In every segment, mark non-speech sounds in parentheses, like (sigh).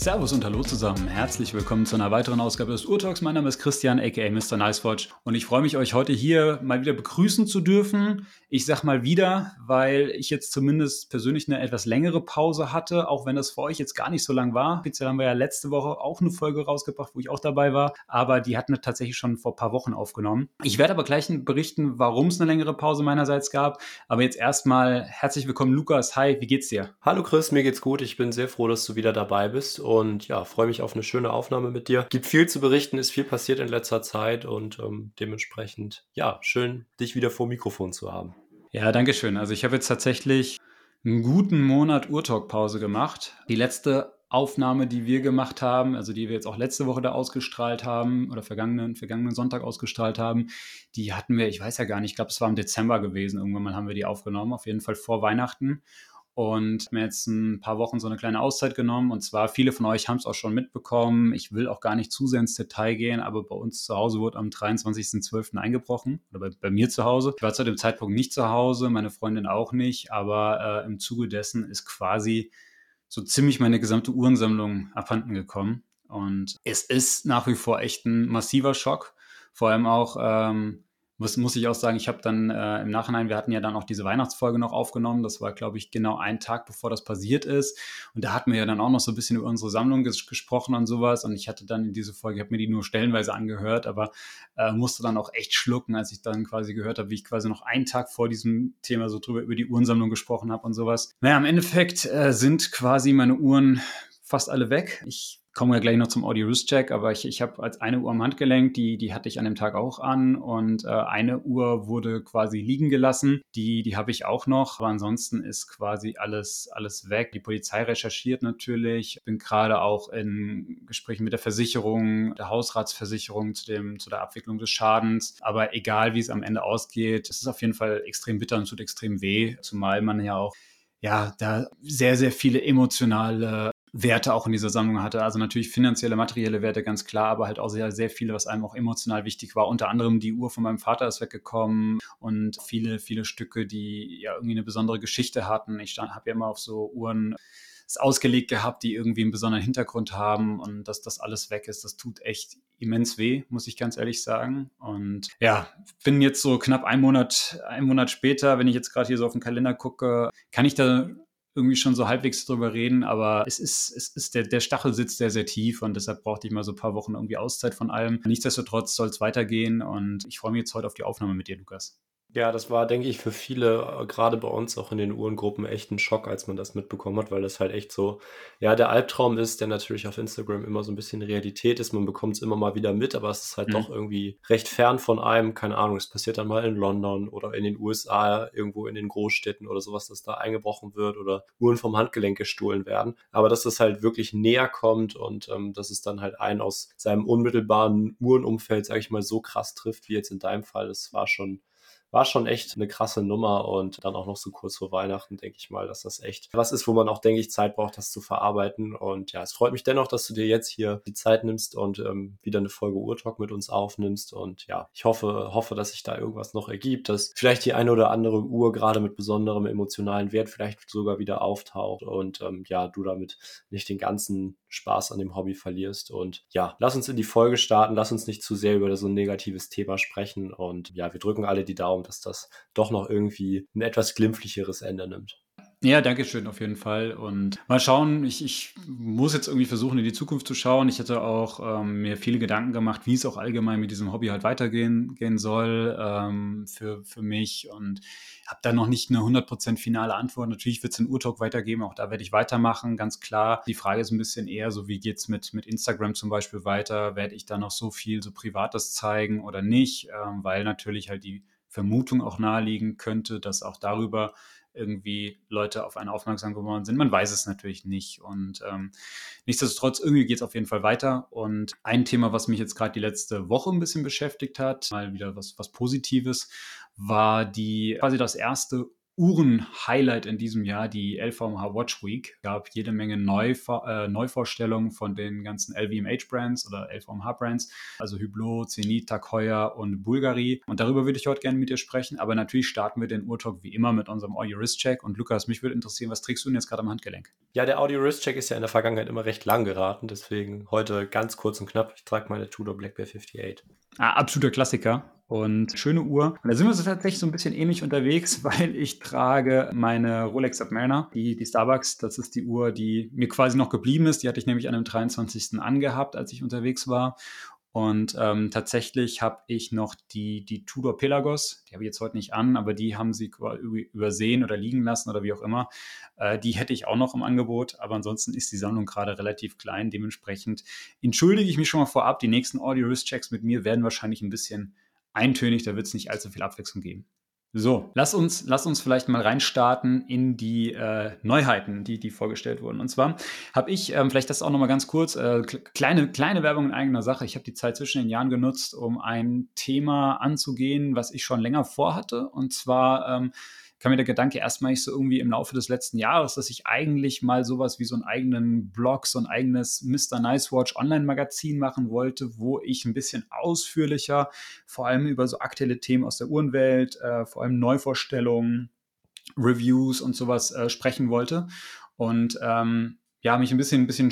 Servus und Hallo zusammen. Herzlich willkommen zu einer weiteren Ausgabe des Urtalks. Mein Name ist Christian, aka Mr. Nicewatch. Und ich freue mich, euch heute hier mal wieder begrüßen zu dürfen. Ich sag mal wieder, weil ich jetzt zumindest persönlich eine etwas längere Pause hatte, auch wenn das für euch jetzt gar nicht so lang war. Offiziell haben wir ja letzte Woche auch eine Folge rausgebracht, wo ich auch dabei war. Aber die hatten wir tatsächlich schon vor ein paar Wochen aufgenommen. Ich werde aber gleich berichten, warum es eine längere Pause meinerseits gab. Aber jetzt erstmal herzlich willkommen, Lukas. Hi, wie geht's dir? Hallo Chris, mir geht's gut. Ich bin sehr froh, dass du wieder dabei bist und ja, freue mich auf eine schöne Aufnahme mit dir. Gibt viel zu berichten, ist viel passiert in letzter Zeit und ähm, dementsprechend, ja, schön, dich wieder vor Mikrofon zu haben. Ja, danke schön. Also ich habe jetzt tatsächlich einen guten Monat Urtalk-Pause gemacht. Die letzte Aufnahme, die wir gemacht haben, also die wir jetzt auch letzte Woche da ausgestrahlt haben oder vergangenen, vergangenen Sonntag ausgestrahlt haben, die hatten wir, ich weiß ja gar nicht, ich glaube, es war im Dezember gewesen. Irgendwann mal haben wir die aufgenommen, auf jeden Fall vor Weihnachten und mir jetzt ein paar Wochen so eine kleine Auszeit genommen. Und zwar, viele von euch haben es auch schon mitbekommen. Ich will auch gar nicht zu sehr ins Detail gehen, aber bei uns zu Hause wurde am 23.12. eingebrochen. Oder bei, bei, mir zu Hause. Ich war zu dem Zeitpunkt nicht zu Hause, meine Freundin auch nicht, aber äh, im Zuge dessen ist quasi so ziemlich meine gesamte Uhrensammlung abhanden gekommen. Und es ist nach wie vor echt ein massiver Schock. Vor allem auch, ähm, muss, muss ich auch sagen, ich habe dann äh, im Nachhinein, wir hatten ja dann auch diese Weihnachtsfolge noch aufgenommen. Das war, glaube ich, genau ein Tag, bevor das passiert ist. Und da hatten wir ja dann auch noch so ein bisschen über unsere Sammlung ges gesprochen und sowas. Und ich hatte dann in diese Folge, ich habe mir die nur stellenweise angehört, aber äh, musste dann auch echt schlucken, als ich dann quasi gehört habe, wie ich quasi noch einen Tag vor diesem Thema so drüber über die Uhrensammlung gesprochen habe und sowas. Naja, im Endeffekt äh, sind quasi meine Uhren fast alle weg. Ich kommen wir gleich noch zum Audio-Wrist-Check, aber ich, ich habe als eine Uhr am Handgelenk, die, die hatte ich an dem Tag auch an und äh, eine Uhr wurde quasi liegen gelassen, die, die habe ich auch noch, aber ansonsten ist quasi alles, alles weg. Die Polizei recherchiert natürlich, bin gerade auch in Gesprächen mit der Versicherung, der Hausratsversicherung zu, dem, zu der Abwicklung des Schadens, aber egal wie es am Ende ausgeht, es ist auf jeden Fall extrem bitter und tut extrem weh, zumal man ja auch ja, da sehr, sehr viele emotionale Werte auch in dieser Sammlung hatte. Also natürlich finanzielle, materielle Werte, ganz klar, aber halt auch sehr, sehr viele, was einem auch emotional wichtig war. Unter anderem die Uhr von meinem Vater ist weggekommen und viele, viele Stücke, die ja irgendwie eine besondere Geschichte hatten. Ich habe ja immer auf so Uhren ausgelegt gehabt, die irgendwie einen besonderen Hintergrund haben und dass das alles weg ist, das tut echt immens weh, muss ich ganz ehrlich sagen. Und ja, bin jetzt so knapp ein Monat, ein Monat später, wenn ich jetzt gerade hier so auf den Kalender gucke, kann ich da irgendwie schon so halbwegs drüber reden, aber es ist, es ist der, der Stachel sitzt sehr, sehr tief und deshalb brauchte ich mal so ein paar Wochen irgendwie Auszeit von allem. Nichtsdestotrotz soll es weitergehen und ich freue mich jetzt heute auf die Aufnahme mit dir, Lukas. Ja, das war, denke ich, für viele, äh, gerade bei uns auch in den Uhrengruppen, echt ein Schock, als man das mitbekommen hat, weil das halt echt so, ja, der Albtraum ist, der natürlich auf Instagram immer so ein bisschen Realität ist. Man bekommt es immer mal wieder mit, aber es ist halt mhm. doch irgendwie recht fern von einem. Keine Ahnung, es passiert dann mal in London oder in den USA, irgendwo in den Großstädten oder sowas, dass da eingebrochen wird oder Uhren vom Handgelenk gestohlen werden. Aber dass es halt wirklich näher kommt und ähm, dass es dann halt einen aus seinem unmittelbaren Uhrenumfeld, sage ich mal, so krass trifft, wie jetzt in deinem Fall, das war schon war schon echt eine krasse Nummer und dann auch noch so kurz vor Weihnachten, denke ich mal, dass das echt was ist, wo man auch, denke ich, Zeit braucht, das zu verarbeiten. Und ja, es freut mich dennoch, dass du dir jetzt hier die Zeit nimmst und ähm, wieder eine Folge Urtalk mit uns aufnimmst. Und ja, ich hoffe, hoffe, dass sich da irgendwas noch ergibt, dass vielleicht die eine oder andere Uhr gerade mit besonderem emotionalen Wert vielleicht sogar wieder auftaucht und ähm, ja, du damit nicht den ganzen Spaß an dem Hobby verlierst. Und ja, lass uns in die Folge starten, lass uns nicht zu sehr über so ein negatives Thema sprechen. Und ja, wir drücken alle die Daumen, dass das doch noch irgendwie ein etwas glimpflicheres Ende nimmt. Ja, danke schön auf jeden Fall. Und mal schauen, ich, ich muss jetzt irgendwie versuchen, in die Zukunft zu schauen. Ich hatte auch ähm, mir viele Gedanken gemacht, wie es auch allgemein mit diesem Hobby halt weitergehen gehen soll ähm, für, für mich. Und habe da noch nicht eine 100% finale Antwort. Natürlich wird es einen Urtalk weitergeben, auch da werde ich weitermachen, ganz klar. Die Frage ist ein bisschen eher so, wie geht es mit, mit Instagram zum Beispiel weiter? Werde ich da noch so viel so Privates zeigen oder nicht? Ähm, weil natürlich halt die Vermutung auch naheliegen könnte, dass auch darüber irgendwie Leute auf einen aufmerksam geworden sind. Man weiß es natürlich nicht. Und ähm, nichtsdestotrotz, irgendwie geht es auf jeden Fall weiter. Und ein Thema, was mich jetzt gerade die letzte Woche ein bisschen beschäftigt hat, mal wieder was, was Positives, war die quasi das erste Uhren-Highlight in diesem Jahr, die LVMH Watch Week. Es gab jede Menge Neuvor äh, Neuvorstellungen von den ganzen LVMH-Brands oder LVMH-Brands, also Hublot, Zenit, Tag Heuer und Bulgari. Und darüber würde ich heute gerne mit dir sprechen. Aber natürlich starten wir den Uhrtalk wie immer mit unserem Audio Wrist Check. Und Lukas, mich würde interessieren, was trägst du denn jetzt gerade am Handgelenk? Ja, der Audio Wrist Check ist ja in der Vergangenheit immer recht lang geraten. Deswegen heute ganz kurz und knapp. Ich trage meine Tudor Black Bear 58. Ah, absoluter Klassiker und schöne Uhr. Und da sind wir so tatsächlich so ein bisschen ähnlich unterwegs, (laughs) weil ich trage meine Rolex Submariner, die, die Starbucks. Das ist die Uhr, die mir quasi noch geblieben ist. Die hatte ich nämlich an dem 23. angehabt, als ich unterwegs war. Und ähm, tatsächlich habe ich noch die, die Tudor Pelagos, die habe ich jetzt heute nicht an, aber die haben sie übersehen oder liegen lassen oder wie auch immer. Äh, die hätte ich auch noch im Angebot, aber ansonsten ist die Sammlung gerade relativ klein. Dementsprechend entschuldige ich mich schon mal vorab. Die nächsten Audio-Wrist-Checks mit mir werden wahrscheinlich ein bisschen eintönig, da wird es nicht allzu viel Abwechslung geben. So, lass uns, lass uns vielleicht mal reinstarten in die äh, Neuheiten, die, die vorgestellt wurden. Und zwar habe ich, ähm, vielleicht das auch nochmal ganz kurz, äh, kleine, kleine Werbung in eigener Sache. Ich habe die Zeit zwischen den Jahren genutzt, um ein Thema anzugehen, was ich schon länger vorhatte. Und zwar ähm, kam mir der Gedanke erstmal so irgendwie im Laufe des letzten Jahres, dass ich eigentlich mal sowas wie so einen eigenen Blog, so ein eigenes Mr. Nice Watch Online-Magazin machen wollte, wo ich ein bisschen ausführlicher, vor allem über so aktuelle Themen aus der Uhrenwelt, äh, vor allem Neuvorstellungen, Reviews und sowas äh, sprechen wollte. Und ähm, ja, mich ein bisschen, ein bisschen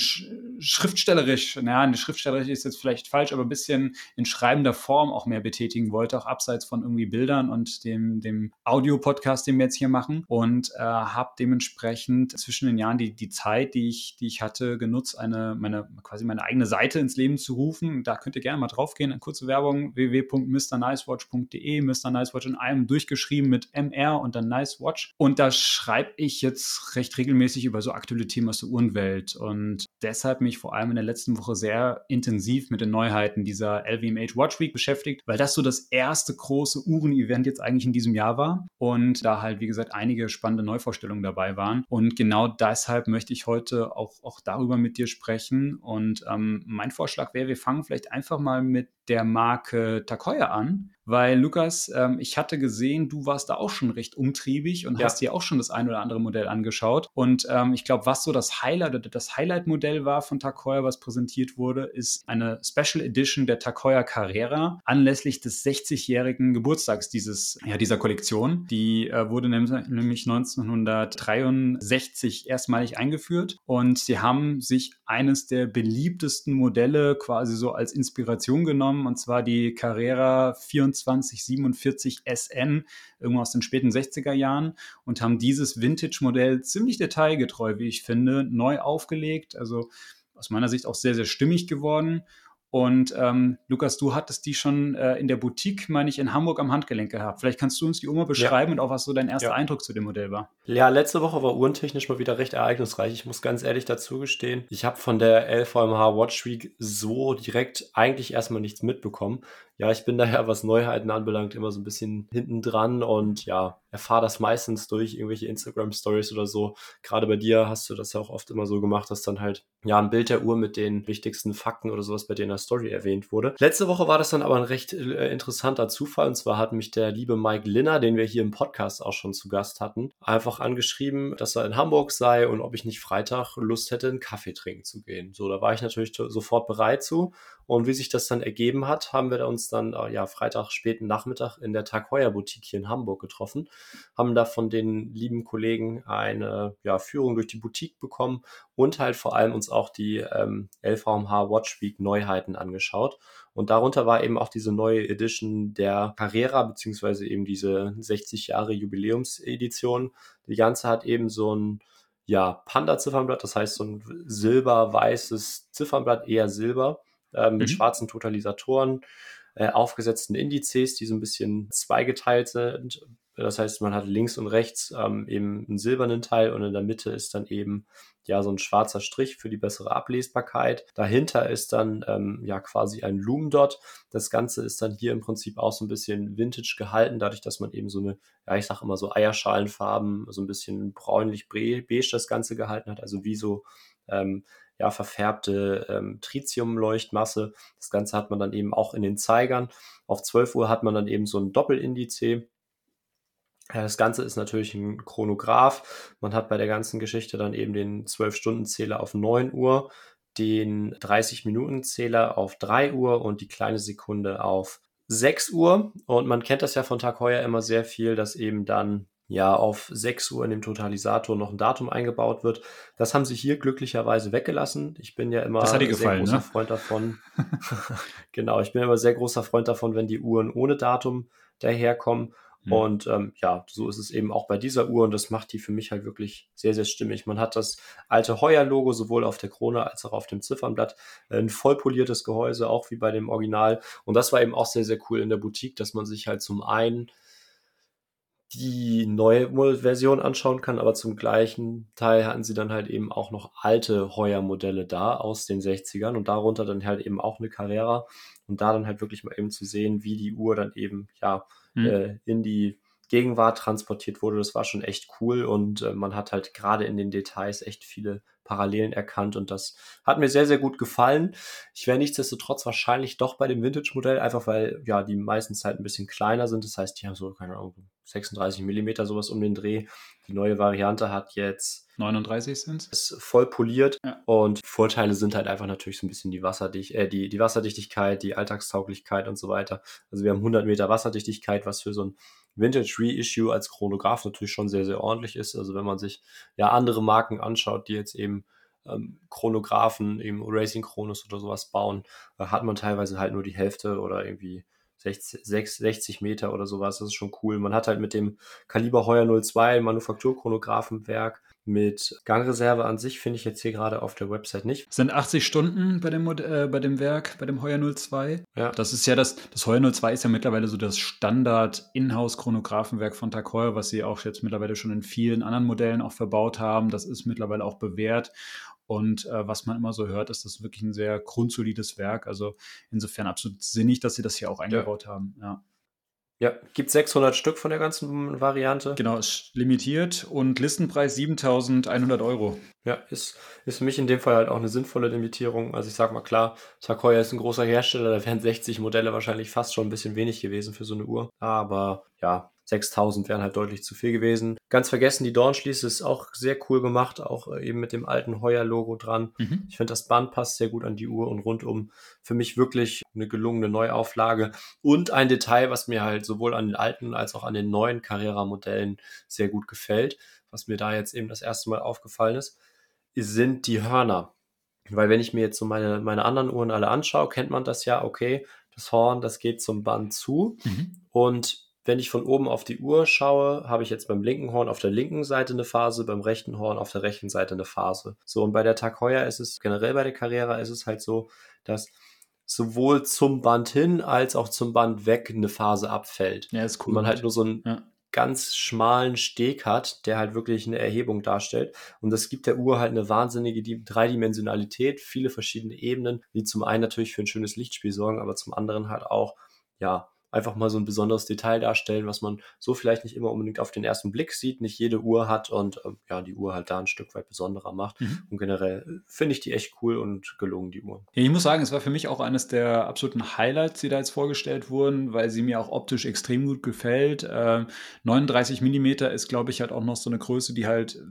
schriftstellerisch, naja, schriftstellerisch ist jetzt vielleicht falsch, aber ein bisschen in schreibender Form auch mehr betätigen wollte, auch abseits von irgendwie Bildern und dem, dem Audio-Podcast, den wir jetzt hier machen. Und äh, habe dementsprechend zwischen den Jahren die, die Zeit, die ich, die ich hatte, genutzt, eine, meine, quasi meine eigene Seite ins Leben zu rufen. Da könnt ihr gerne mal draufgehen. Eine kurze Werbung, www.mrnicewatch.de, Mr. Nicewatch in einem durchgeschrieben mit MR und dann Nicewatch. Und da schreibe ich jetzt recht regelmäßig über so aktuelle Themen aus der Uhrenwelt Umwelt und deshalb mich vor allem in der letzten Woche sehr intensiv mit den Neuheiten dieser LVMH Watch Week beschäftigt, weil das so das erste große Uhren-Event jetzt eigentlich in diesem Jahr war und da halt, wie gesagt, einige spannende Neuvorstellungen dabei waren. Und genau deshalb möchte ich heute auch, auch darüber mit dir sprechen. Und ähm, mein Vorschlag wäre, wir fangen vielleicht einfach mal mit der Marke Takoya an, weil Lukas, ähm, ich hatte gesehen, du warst da auch schon recht umtriebig und ja. hast dir auch schon das ein oder andere Modell angeschaut. Und ähm, ich glaube, was so das Highlight oder das Highlight-Modell war von Takoya, was präsentiert wurde, ist eine Special Edition der Takoya Carrera anlässlich des 60-jährigen Geburtstags dieses, ja, dieser Kollektion. Die äh, wurde nämlich 1963 erstmalig eingeführt und sie haben sich eines der beliebtesten Modelle quasi so als Inspiration genommen und zwar die Carrera 2447 SN, irgendwo aus den späten 60er Jahren, und haben dieses Vintage-Modell ziemlich detailgetreu, wie ich finde, neu aufgelegt. Also aus meiner Sicht auch sehr, sehr stimmig geworden und ähm, Lukas, du hattest die schon äh, in der Boutique, meine ich, in Hamburg am Handgelenk gehabt. Vielleicht kannst du uns die Uhr mal beschreiben ja. und auch was so dein erster ja. Eindruck zu dem Modell war. Ja, letzte Woche war uhrentechnisch mal wieder recht ereignisreich. Ich muss ganz ehrlich dazu gestehen, ich habe von der LVMH Watch Week so direkt eigentlich erstmal nichts mitbekommen. Ja, ich bin (laughs) daher, was Neuheiten anbelangt, immer so ein bisschen hinten dran und ja, erfahre das meistens durch irgendwelche Instagram-Stories oder so. Gerade bei dir hast du das ja auch oft immer so gemacht, dass dann halt ja ein Bild der Uhr mit den wichtigsten Fakten oder sowas bei dir in der Story erwähnt wurde. Letzte Woche war das dann aber ein recht äh, interessanter Zufall und zwar hat mich der liebe Mike Linner, den wir hier im Podcast auch schon zu Gast hatten, einfach angeschrieben, dass er in Hamburg sei und ob ich nicht Freitag Lust hätte, einen Kaffee trinken zu gehen. So, da war ich natürlich sofort bereit zu und wie sich das dann ergeben hat, haben wir uns dann äh, ja Freitag späten Nachmittag in der Tag Heuer Boutique hier in Hamburg getroffen, haben da von den lieben Kollegen eine ja, Führung durch die Boutique bekommen und halt vor allem uns auch die ähm, LVMH Watch Week Neuheiten angeschaut. Und darunter war eben auch diese neue Edition der Carrera, beziehungsweise eben diese 60 Jahre Jubiläumsedition. Die ganze hat eben so ein ja, Panda-Ziffernblatt, das heißt so ein silber-weißes Ziffernblatt, eher silber äh, mit mhm. schwarzen Totalisatoren, äh, aufgesetzten Indizes, die so ein bisschen zweigeteilt sind. Das heißt, man hat links und rechts ähm, eben einen silbernen Teil und in der Mitte ist dann eben ja so ein schwarzer Strich für die bessere Ablesbarkeit. Dahinter ist dann ähm, ja quasi ein Lumendot. Das Ganze ist dann hier im Prinzip auch so ein bisschen vintage gehalten, dadurch, dass man eben so eine, ja ich sag immer so Eierschalenfarben, so ein bisschen bräunlich beige das Ganze gehalten hat, also wie so ähm, ja, verfärbte ähm, Tritiumleuchtmasse. Das Ganze hat man dann eben auch in den Zeigern. Auf 12 Uhr hat man dann eben so ein Doppelindice Das Ganze ist natürlich ein Chronograph. Man hat bei der ganzen Geschichte dann eben den 12-Stunden-Zähler auf 9 Uhr, den 30-Minuten-Zähler auf 3 Uhr und die kleine Sekunde auf 6 Uhr. Und man kennt das ja von Tag heuer immer sehr viel, dass eben dann ja auf 6 Uhr in dem Totalisator noch ein Datum eingebaut wird. Das haben sie hier glücklicherweise weggelassen. Ich bin ja immer sehr gefallen, großer ne? Freund davon. (laughs) (laughs) genau, ich bin immer sehr großer Freund davon, wenn die Uhren ohne Datum daherkommen. Mhm. Und ähm, ja, so ist es eben auch bei dieser Uhr und das macht die für mich halt wirklich sehr, sehr stimmig. Man hat das alte Heuer-Logo sowohl auf der Krone als auch auf dem Ziffernblatt. Ein vollpoliertes Gehäuse, auch wie bei dem Original. Und das war eben auch sehr, sehr cool in der Boutique, dass man sich halt zum einen die neue Version anschauen kann, aber zum gleichen Teil hatten sie dann halt eben auch noch alte Heuer-Modelle da aus den 60ern und darunter dann halt eben auch eine Carrera und da dann halt wirklich mal eben zu sehen, wie die Uhr dann eben ja mhm. äh, in die Gegenwart transportiert wurde. Das war schon echt cool und äh, man hat halt gerade in den Details echt viele Parallelen erkannt und das hat mir sehr, sehr gut gefallen. Ich wäre nichtsdestotrotz wahrscheinlich doch bei dem Vintage-Modell, einfach weil ja die meisten halt ein bisschen kleiner sind. Das heißt, die haben so, keine Ahnung, 36 Millimeter sowas um den Dreh. Die neue Variante hat jetzt 39 sind Ist voll poliert ja. und Vorteile sind halt einfach natürlich so ein bisschen die, Wasserdicht äh, die, die Wasserdichtigkeit, die Alltagstauglichkeit und so weiter. Also wir haben 100 Meter Wasserdichtigkeit, was für so ein Vintage Reissue als Chronograph natürlich schon sehr, sehr ordentlich ist. Also wenn man sich ja andere Marken anschaut, die jetzt eben ähm, Chronographen, eben Racing Chronos oder sowas bauen, äh, hat man teilweise halt nur die Hälfte oder irgendwie 60, 60 Meter oder sowas. Das ist schon cool. Man hat halt mit dem Kaliber Heuer 02 Manufakturchronographenwerk mit Gangreserve an sich finde ich jetzt hier gerade auf der Website nicht. Das sind 80 Stunden bei dem, äh, bei dem Werk, bei dem Heuer 02. Ja. Das ist ja das, das Heuer 02 ist ja mittlerweile so das Standard-Inhouse-Chronographenwerk von Tag Heuer, was sie auch jetzt mittlerweile schon in vielen anderen Modellen auch verbaut haben. Das ist mittlerweile auch bewährt. Und äh, was man immer so hört, ist das wirklich ein sehr grundsolides Werk. Also insofern absolut sinnig, dass sie das hier auch eingebaut ja. haben. Ja. Ja, gibt 600 Stück von der ganzen Variante. Genau, ist limitiert und Listenpreis 7100 Euro. Ja, ist, ist für mich in dem Fall halt auch eine sinnvolle Limitierung. Also ich sag mal klar, Takoya ist ein großer Hersteller, da wären 60 Modelle wahrscheinlich fast schon ein bisschen wenig gewesen für so eine Uhr. Aber ja, 6000 wären halt deutlich zu viel gewesen. Ganz vergessen, die Dornschließe ist auch sehr cool gemacht, auch äh, eben mit dem alten Heuer-Logo dran. Mhm. Ich finde, das Band passt sehr gut an die Uhr und rundum für mich wirklich eine gelungene Neuauflage. Und ein Detail, was mir halt sowohl an den alten als auch an den neuen Carrera-Modellen sehr gut gefällt, was mir da jetzt eben das erste Mal aufgefallen ist, sind die Hörner. Weil wenn ich mir jetzt so meine, meine anderen Uhren alle anschaue, kennt man das ja, okay, das Horn, das geht zum Band zu. Mhm. Und wenn ich von oben auf die Uhr schaue, habe ich jetzt beim linken Horn auf der linken Seite eine Phase, beim rechten Horn auf der rechten Seite eine Phase. So, und bei der Tag Heuer ist es, generell bei der Carrera ist es halt so, dass sowohl zum Band hin als auch zum Band weg eine Phase abfällt. Ja, ist cool. Und man halt nur so einen ja. ganz schmalen Steg hat, der halt wirklich eine Erhebung darstellt. Und das gibt der Uhr halt eine wahnsinnige Dreidimensionalität, viele verschiedene Ebenen, die zum einen natürlich für ein schönes Lichtspiel sorgen, aber zum anderen halt auch, ja, einfach mal so ein besonderes Detail darstellen, was man so vielleicht nicht immer unbedingt auf den ersten Blick sieht, nicht jede Uhr hat und ähm, ja, die Uhr halt da ein Stück weit besonderer macht. Mhm. Und generell äh, finde ich die echt cool und gelungen, die Uhr. Ja, ich muss sagen, es war für mich auch eines der absoluten Highlights, die da jetzt vorgestellt wurden, weil sie mir auch optisch extrem gut gefällt. Äh, 39 Millimeter ist, glaube ich, halt auch noch so eine Größe, die halt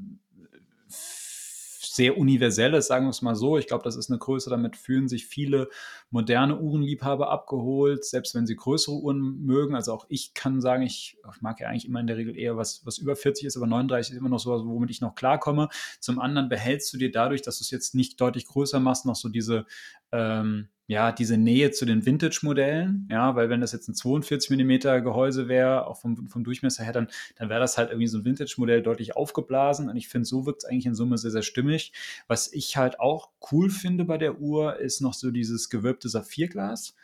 sehr universelles, sagen wir es mal so. Ich glaube, das ist eine Größe, damit fühlen sich viele moderne Uhrenliebhaber abgeholt, selbst wenn sie größere Uhren mögen. Also auch ich kann sagen, ich, mag ja eigentlich immer in der Regel eher was, was über 40 ist, aber 39 ist immer noch so, womit ich noch klarkomme. Zum anderen behältst du dir dadurch, dass du es jetzt nicht deutlich größer machst, noch so diese ähm, ja, diese Nähe zu den Vintage-Modellen, ja, weil wenn das jetzt ein 42 mm Gehäuse wäre, auch vom, vom Durchmesser her, dann, dann wäre das halt irgendwie so ein Vintage-Modell deutlich aufgeblasen und ich finde, so wirkt es eigentlich in Summe sehr, sehr stimmig. Was ich halt auch cool finde bei der Uhr, ist noch so dieses gewölbte Saphirglas.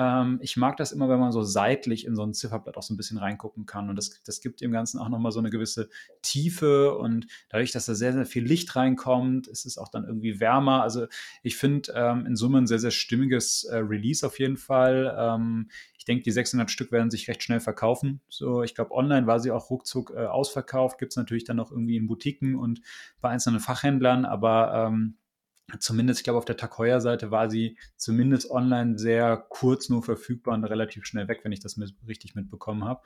Ähm, ich mag das immer, wenn man so seitlich in so ein Zifferblatt auch so ein bisschen reingucken kann. Und das, das gibt dem Ganzen auch nochmal so eine gewisse Tiefe. Und dadurch, dass da sehr, sehr viel Licht reinkommt, ist es auch dann irgendwie wärmer. Also ich finde ähm, in Summe ein sehr, sehr stimmiges äh, Release auf jeden Fall. Ähm, ich denke, die 600 Stück werden sich recht schnell verkaufen. So, ich glaube, online war sie auch ruckzuck äh, ausverkauft. Gibt es natürlich dann noch irgendwie in Boutiquen und bei einzelnen Fachhändlern. Aber ähm, zumindest, ich glaube, auf der Takoya-Seite war sie zumindest online sehr kurz nur verfügbar und relativ schnell weg, wenn ich das mit, richtig mitbekommen habe.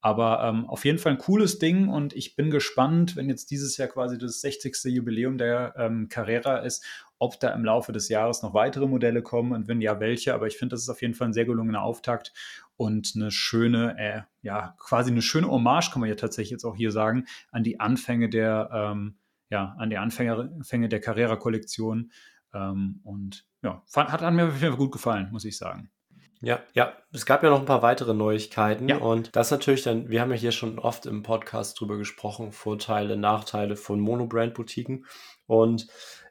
Aber ähm, auf jeden Fall ein cooles Ding und ich bin gespannt, wenn jetzt dieses Jahr quasi das 60. Jubiläum der ähm, Carrera ist, ob da im Laufe des Jahres noch weitere Modelle kommen und wenn ja, welche. Aber ich finde, das ist auf jeden Fall ein sehr gelungener Auftakt und eine schöne, äh, ja, quasi eine schöne Hommage, kann man ja tatsächlich jetzt auch hier sagen, an die Anfänge der ähm, ja, an die Anfänge der Carrera-Kollektion. Ähm, und ja, fand, hat, hat mir auf jeden Fall gut gefallen, muss ich sagen. Ja, ja, es gab ja noch ein paar weitere Neuigkeiten ja. und das natürlich dann, wir haben ja hier schon oft im Podcast drüber gesprochen, Vorteile, Nachteile von Monobrand-Boutiquen und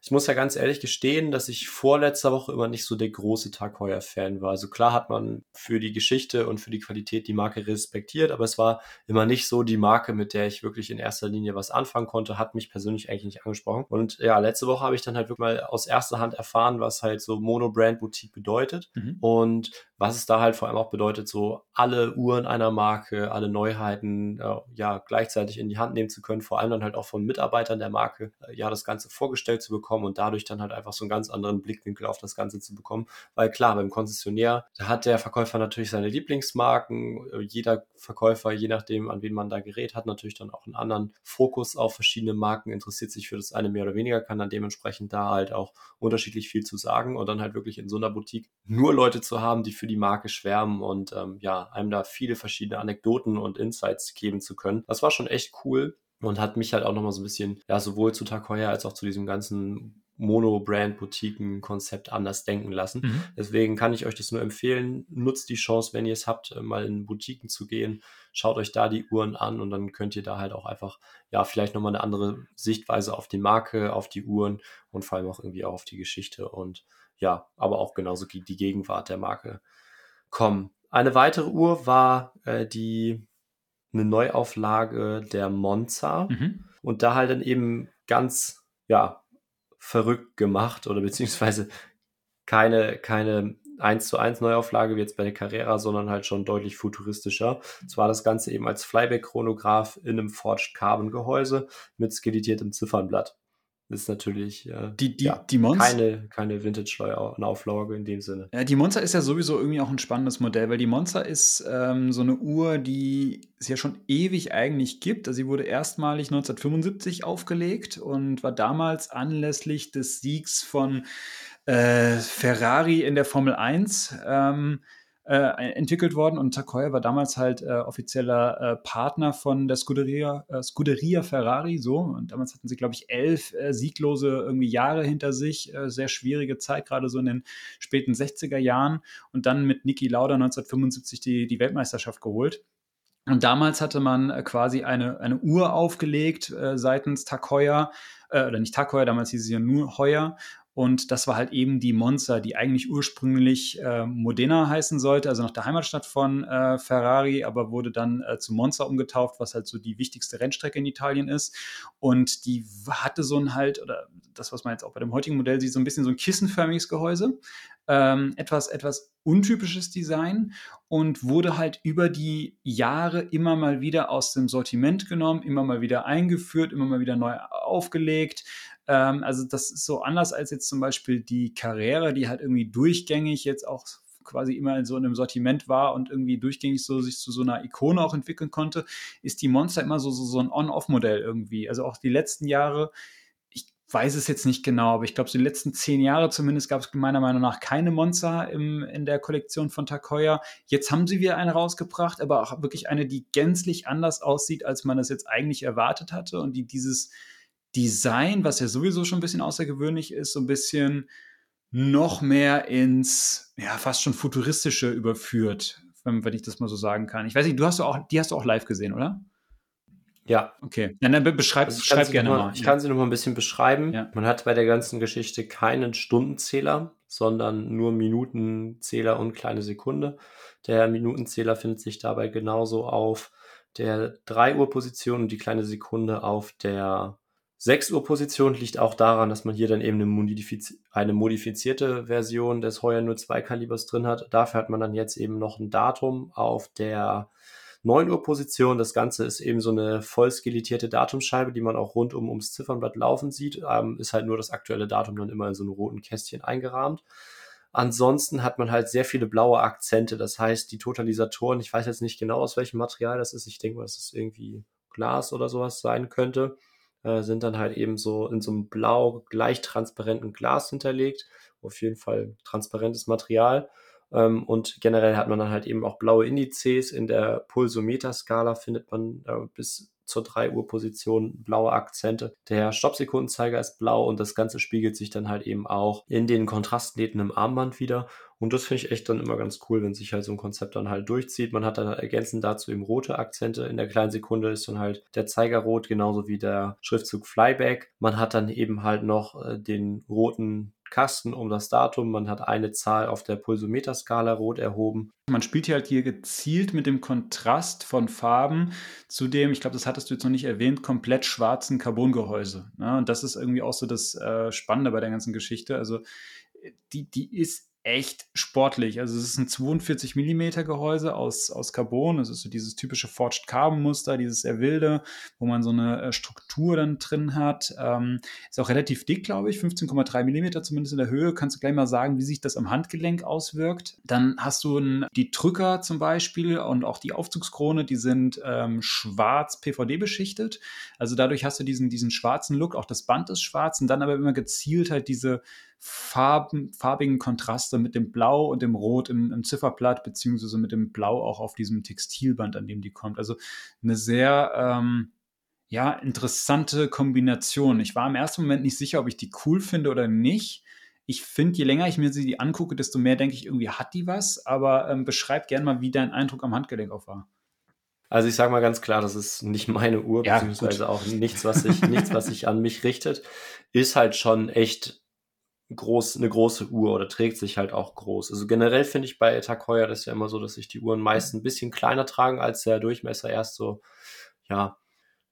ich muss ja ganz ehrlich gestehen, dass ich vorletzter Woche immer nicht so der große Tag Heuer Fan war. Also klar hat man für die Geschichte und für die Qualität die Marke respektiert, aber es war immer nicht so die Marke, mit der ich wirklich in erster Linie was anfangen konnte, hat mich persönlich eigentlich nicht angesprochen. Und ja, letzte Woche habe ich dann halt wirklich mal aus erster Hand erfahren, was halt so Mono-Brand Boutique bedeutet mhm. und was es da halt vor allem auch bedeutet, so alle Uhren einer Marke, alle Neuheiten äh, ja gleichzeitig in die Hand nehmen zu können, vor allem dann halt auch von Mitarbeitern der Marke, äh, ja das Ganze vorgestellt zu bekommen und dadurch dann halt einfach so einen ganz anderen Blickwinkel auf das Ganze zu bekommen. Weil klar, beim Konzessionär, da hat der Verkäufer natürlich seine Lieblingsmarken. Äh, jeder Verkäufer, je nachdem, an wen man da gerät, hat natürlich dann auch einen anderen Fokus auf verschiedene Marken, interessiert sich für das eine mehr oder weniger, kann dann dementsprechend da halt auch unterschiedlich viel zu sagen und dann halt wirklich in so einer Boutique nur Leute zu haben, die für die Marke schwärmen und ähm, ja, einem da viele verschiedene Anekdoten und Insights geben zu können. Das war schon echt cool und hat mich halt auch nochmal so ein bisschen, ja, sowohl zu heuer als auch zu diesem ganzen Mono-Brand-Boutiquen-Konzept anders denken lassen. Mhm. Deswegen kann ich euch das nur empfehlen. Nutzt die Chance, wenn ihr es habt, mal in Boutiquen zu gehen. Schaut euch da die Uhren an und dann könnt ihr da halt auch einfach, ja, vielleicht nochmal eine andere Sichtweise auf die Marke, auf die Uhren und vor allem auch irgendwie auch auf die Geschichte und ja, aber auch genauso die Gegenwart der Marke kommen. Eine weitere Uhr war äh, die eine Neuauflage der Monza mhm. und da halt dann eben ganz ja verrückt gemacht oder beziehungsweise keine keine 1 zu 1 Neuauflage wie jetzt bei der Carrera, sondern halt schon deutlich futuristischer. Zwar das Ganze eben als Flyback-Chronograph in einem Forged Carbon Gehäuse mit skelettiertem Ziffernblatt ist natürlich äh, die, die, ja, die Monster, keine, keine Vintage-Auflage in dem Sinne. Ja, die Monster ist ja sowieso irgendwie auch ein spannendes Modell, weil die Monster ist ähm, so eine Uhr, die es ja schon ewig eigentlich gibt. Also sie wurde erstmalig 1975 aufgelegt und war damals anlässlich des Siegs von äh, Ferrari in der Formel 1 ähm, äh, entwickelt worden und Takoya war damals halt äh, offizieller äh, Partner von der Scuderia, äh, Scuderia Ferrari, so. Und damals hatten sie, glaube ich, elf äh, sieglose irgendwie Jahre hinter sich, äh, sehr schwierige Zeit, gerade so in den späten 60er Jahren und dann mit Niki Lauda 1975 die, die Weltmeisterschaft geholt. Und damals hatte man quasi eine, eine Uhr aufgelegt seitens Takoya, oder nicht Takoya, damals hieß sie ja nur Heuer. Und das war halt eben die Monza, die eigentlich ursprünglich äh, Modena heißen sollte, also nach der Heimatstadt von äh, Ferrari, aber wurde dann äh, zu Monza umgetauft, was halt so die wichtigste Rennstrecke in Italien ist. Und die hatte so ein halt, oder das, was man jetzt auch bei dem heutigen Modell sieht, so ein bisschen so ein kissenförmiges Gehäuse. Ähm, etwas, etwas untypisches Design und wurde halt über die Jahre immer mal wieder aus dem Sortiment genommen, immer mal wieder eingeführt, immer mal wieder neu aufgelegt. Ähm, also das ist so anders als jetzt zum Beispiel die Karriere, die halt irgendwie durchgängig jetzt auch quasi immer in so einem Sortiment war und irgendwie durchgängig so sich zu so einer Ikone auch entwickeln konnte, ist die Monster immer so, so, so ein On-Off-Modell irgendwie. Also auch die letzten Jahre, ich weiß es jetzt nicht genau, aber ich glaube, so die letzten zehn Jahre zumindest gab es meiner Meinung nach keine Monster im, in der Kollektion von Takoya. Jetzt haben sie wieder eine rausgebracht, aber auch wirklich eine, die gänzlich anders aussieht, als man es jetzt eigentlich erwartet hatte und die dieses Design, was ja sowieso schon ein bisschen außergewöhnlich ist, so ein bisschen noch mehr ins, ja, fast schon futuristische überführt, wenn, wenn ich das mal so sagen kann. Ich weiß nicht, du hast auch, die hast du auch live gesehen, oder? Ja. Okay. Ja, dann beschreib, also beschreib gerne mal, mal. Ich ja. kann sie noch mal ein bisschen beschreiben. Ja. Man hat bei der ganzen Geschichte keinen Stundenzähler, sondern nur Minutenzähler und kleine Sekunde. Der Minutenzähler findet sich dabei genauso auf der 3 Uhr Position und die kleine Sekunde auf der 6 Uhr Position liegt auch daran, dass man hier dann eben eine, modifiz eine modifizierte Version des Heuer 02 Kalibers drin hat. Dafür hat man dann jetzt eben noch ein Datum auf der 9 Uhr Position. Das Ganze ist eben so eine voll skelettierte Datumscheibe, die man auch rundum ums Ziffernblatt laufen sieht. Ähm, ist halt nur das aktuelle Datum dann immer in so einem roten Kästchen eingerahmt. Ansonsten hat man halt sehr viele blaue Akzente. Das heißt, die Totalisatoren, ich weiß jetzt nicht genau, aus welchem Material das ist. Ich denke mal, dass es irgendwie Glas oder sowas sein könnte. Äh, sind dann halt eben so in so einem blau gleich transparenten Glas hinterlegt. Auf jeden Fall transparentes Material. Ähm, und generell hat man dann halt eben auch blaue Indizes. In der Pulsometer-Skala findet man äh, bis zur 3 Uhr Position blaue Akzente. Der Stoppsekundenzeiger ist blau und das Ganze spiegelt sich dann halt eben auch in den Kontrastnähten im Armband wieder. Und das finde ich echt dann immer ganz cool, wenn sich halt so ein Konzept dann halt durchzieht. Man hat dann ergänzend dazu eben rote Akzente. In der kleinen Sekunde ist dann halt der Zeiger rot, genauso wie der Schriftzug Flyback. Man hat dann eben halt noch äh, den roten Kasten um das Datum. Man hat eine Zahl auf der Pulsometerskala rot erhoben. Man spielt hier halt hier gezielt mit dem Kontrast von Farben zu dem, ich glaube, das hattest du jetzt noch nicht erwähnt, komplett schwarzen Carbongehäuse. Ne? Und das ist irgendwie auch so das äh, Spannende bei der ganzen Geschichte. Also die, die ist echt sportlich. Also es ist ein 42 mm Gehäuse aus, aus Carbon. Das ist so dieses typische Forged Carbon Muster, dieses sehr wilde, wo man so eine äh, Struktur dann drin hat. Ähm, ist auch relativ dick, glaube ich, 15,3 mm zumindest in der Höhe. Kannst du gleich mal sagen, wie sich das am Handgelenk auswirkt. Dann hast du ein, die Drücker zum Beispiel und auch die Aufzugskrone, die sind ähm, schwarz PVD beschichtet. Also dadurch hast du diesen, diesen schwarzen Look. Auch das Band ist schwarz und dann aber immer gezielt halt diese Farben, farbigen Kontraste mit dem Blau und dem Rot im, im, Zifferblatt, beziehungsweise mit dem Blau auch auf diesem Textilband, an dem die kommt. Also eine sehr ähm, ja, interessante Kombination. Ich war im ersten Moment nicht sicher, ob ich die cool finde oder nicht. Ich finde, je länger ich mir sie angucke, desto mehr denke ich, irgendwie hat die was. Aber ähm, beschreib gerne mal, wie dein Eindruck am Handgelenk auch war. Also ich sage mal ganz klar, das ist nicht meine Uhr, ja, beziehungsweise gut. auch nichts, was sich, nichts, was sich an mich richtet. Ist halt schon echt groß, eine große Uhr oder trägt sich halt auch groß. Also generell finde ich bei Tag Heuer das ja immer so, dass sich die Uhren meist ein bisschen kleiner tragen, als der Durchmesser erst so, ja,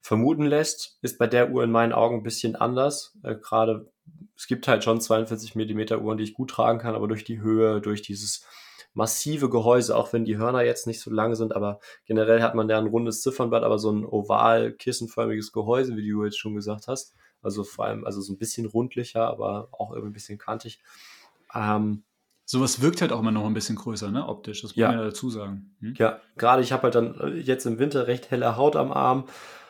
vermuten lässt. Ist bei der Uhr in meinen Augen ein bisschen anders. Äh, Gerade, es gibt halt schon 42 Millimeter Uhren, die ich gut tragen kann, aber durch die Höhe, durch dieses massive Gehäuse, auch wenn die Hörner jetzt nicht so lang sind, aber generell hat man ja ein rundes Ziffernblatt, aber so ein oval kissenförmiges Gehäuse, wie du jetzt schon gesagt hast. Also vor allem, also so ein bisschen rundlicher, aber auch irgendwie ein bisschen kantig. Ähm, Sowas wirkt halt auch immer noch ein bisschen größer, ne, optisch. Das muss ja. man ja dazu sagen. Hm? Ja, gerade ich habe halt dann äh, jetzt im Winter recht helle Haut am Arm.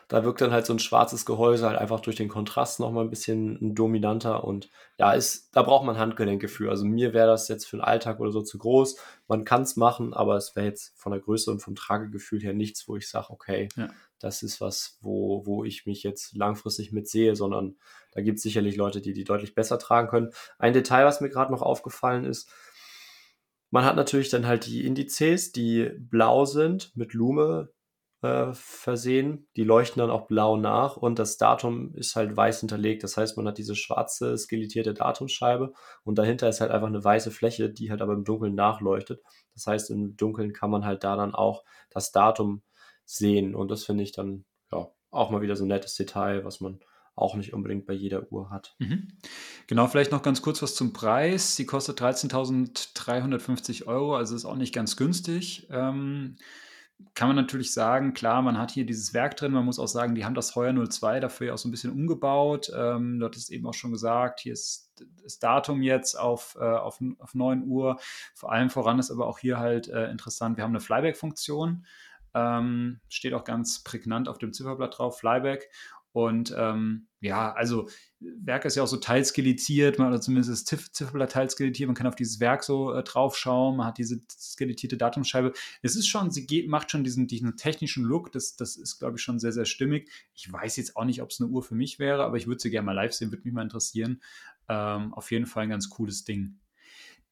Da wirkt dann halt so ein schwarzes Gehäuse halt einfach durch den Kontrast nochmal ein bisschen dominanter und ja, ist, da braucht man Handgelenke für. Also mir wäre das jetzt für den Alltag oder so zu groß. Man kann es machen, aber es wäre jetzt von der Größe und vom Tragegefühl her nichts, wo ich sage, okay, ja das ist was, wo, wo ich mich jetzt langfristig mit sehe, sondern da gibt es sicherlich Leute, die die deutlich besser tragen können. Ein Detail, was mir gerade noch aufgefallen ist, man hat natürlich dann halt die Indizes, die blau sind, mit Lume äh, versehen. Die leuchten dann auch blau nach und das Datum ist halt weiß hinterlegt. Das heißt, man hat diese schwarze, skelettierte Datumscheibe und dahinter ist halt einfach eine weiße Fläche, die halt aber im Dunkeln nachleuchtet. Das heißt, im Dunkeln kann man halt da dann auch das Datum sehen. Und das finde ich dann ja auch mal wieder so ein nettes Detail, was man auch nicht unbedingt bei jeder Uhr hat. Mhm. Genau, vielleicht noch ganz kurz was zum Preis. Sie kostet 13.350 Euro, also ist auch nicht ganz günstig. Ähm, kann man natürlich sagen, klar, man hat hier dieses Werk drin. Man muss auch sagen, die haben das Heuer 02 dafür ja auch so ein bisschen umgebaut. Ähm, dort ist eben auch schon gesagt, hier ist das Datum jetzt auf, äh, auf, auf 9 Uhr. Vor allem voran ist aber auch hier halt äh, interessant, wir haben eine Flyback-Funktion. Ähm, steht auch ganz prägnant auf dem Zifferblatt drauf, Flyback. Und ähm, ja, also Werk ist ja auch so teilskelettiert, oder zumindest das Ziff Zifferblatt teilskelettiert. Man kann auf dieses Werk so äh, draufschauen, man hat diese skelettierte Datumscheibe. Es ist schon, sie geht, macht schon diesen, diesen technischen Look, das, das ist, glaube ich, schon sehr, sehr stimmig. Ich weiß jetzt auch nicht, ob es eine Uhr für mich wäre, aber ich würde sie gerne mal live sehen, würde mich mal interessieren. Ähm, auf jeden Fall ein ganz cooles Ding.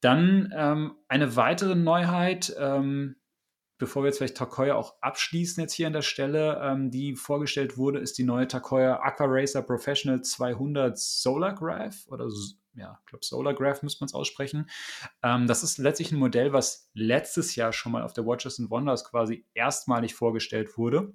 Dann ähm, eine weitere Neuheit, ähm, bevor wir jetzt vielleicht Takoya auch abschließen jetzt hier an der Stelle, ähm, die vorgestellt wurde, ist die neue Takoya Aqua Racer Professional 200 Solar Graph oder ja, ich glaube Solar Graph müsste man es aussprechen. Ähm, das ist letztlich ein Modell, was letztes Jahr schon mal auf der Watches and Wonders quasi erstmalig vorgestellt wurde.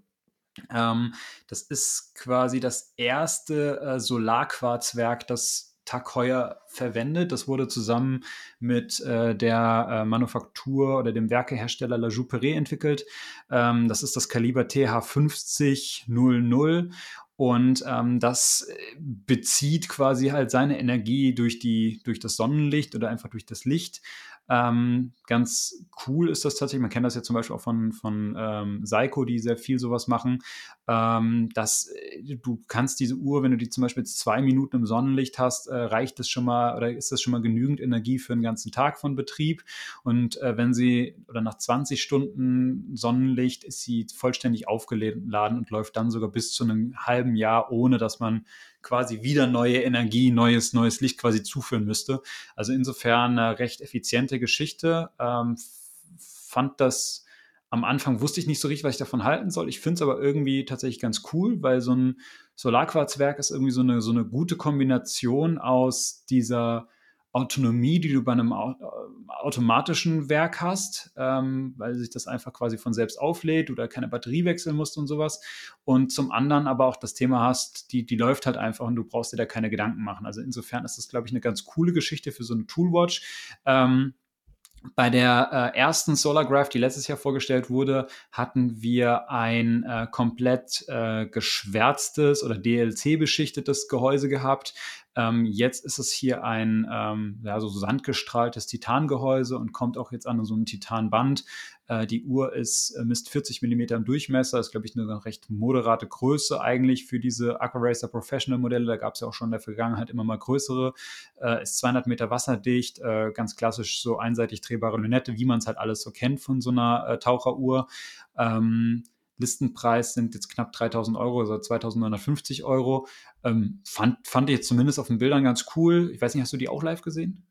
Ähm, das ist quasi das erste äh, Solarquarzwerk, das Tag Heuer verwendet. Das wurde zusammen mit äh, der äh, Manufaktur oder dem Werkehersteller La Jouperet entwickelt. Ähm, das ist das Kaliber TH5000 und ähm, das äh, bezieht quasi halt seine Energie durch, die, durch das Sonnenlicht oder einfach durch das Licht. Ähm, ganz cool ist das tatsächlich. Man kennt das ja zum Beispiel auch von, von ähm, Seiko, die sehr viel sowas machen. Ähm, dass äh, du kannst diese Uhr, wenn du die zum Beispiel zwei Minuten im Sonnenlicht hast, äh, reicht das schon mal oder ist das schon mal genügend Energie für einen ganzen Tag von Betrieb. Und äh, wenn sie oder nach 20 Stunden Sonnenlicht ist sie vollständig aufgeladen und läuft dann sogar bis zu einem halben Jahr, ohne dass man quasi wieder neue Energie, neues, neues Licht quasi zuführen müsste. Also insofern eine recht effiziente Geschichte. Ähm, fand das am Anfang wusste ich nicht so richtig, was ich davon halten soll. Ich finde es aber irgendwie tatsächlich ganz cool, weil so ein Solarquarzwerk ist irgendwie so eine, so eine gute Kombination aus dieser Autonomie, die du bei einem äh, automatischen Werk hast, ähm, weil sich das einfach quasi von selbst auflädt, oder keine Batterie wechseln musst und sowas. Und zum anderen aber auch das Thema hast, die, die läuft halt einfach und du brauchst dir da keine Gedanken machen. Also insofern ist das, glaube ich, eine ganz coole Geschichte für so eine Toolwatch. Ähm, bei der äh, ersten Solargraph, die letztes Jahr vorgestellt wurde, hatten wir ein äh, komplett äh, geschwärztes oder DLC-beschichtetes Gehäuse gehabt, ähm, jetzt ist es hier ein ähm, ja, so sandgestrahltes Titangehäuse und kommt auch jetzt an so ein Titanband. Äh, die Uhr ist, äh, misst 40 mm im Durchmesser, ist, glaube ich, eine recht moderate Größe eigentlich für diese Aquaracer Professional Modelle. Da gab es ja auch schon in der Vergangenheit immer mal größere. Äh, ist 200 Meter wasserdicht, äh, ganz klassisch so einseitig drehbare Lünette, wie man es halt alles so kennt von so einer äh, Taucheruhr. Ähm, Listenpreis sind jetzt knapp 3000 Euro, also 2950 Euro. Ähm, fand, fand ich jetzt zumindest auf den Bildern ganz cool. Ich weiß nicht, hast du die auch live gesehen?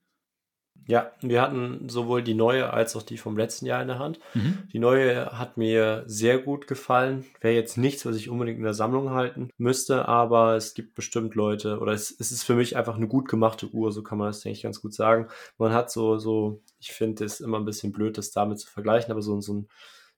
Ja, wir hatten sowohl die neue als auch die vom letzten Jahr in der Hand. Mhm. Die neue hat mir sehr gut gefallen. Wäre jetzt nichts, was ich unbedingt in der Sammlung halten müsste, aber es gibt bestimmt Leute, oder es, es ist für mich einfach eine gut gemachte Uhr, so kann man das, denke ich, ganz gut sagen. Man hat so, so, ich finde es immer ein bisschen blöd, das damit zu vergleichen, aber so, so ein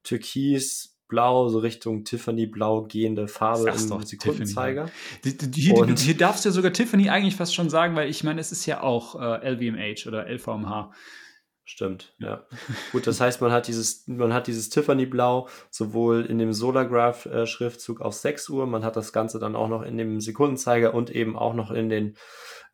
Türkis, Blau, so Richtung Tiffany-Blau gehende Farbe im doch, Sekundenzeiger. Hier, hier, darfst du ja sogar Tiffany eigentlich fast schon sagen, weil ich meine, es ist ja auch äh, LVMH oder LVMH. Stimmt, ja. Gut, das heißt, man hat dieses, man hat dieses Tiffany-Blau sowohl in dem Solargraph-Schriftzug auf 6 Uhr, man hat das Ganze dann auch noch in dem Sekundenzeiger und eben auch noch in den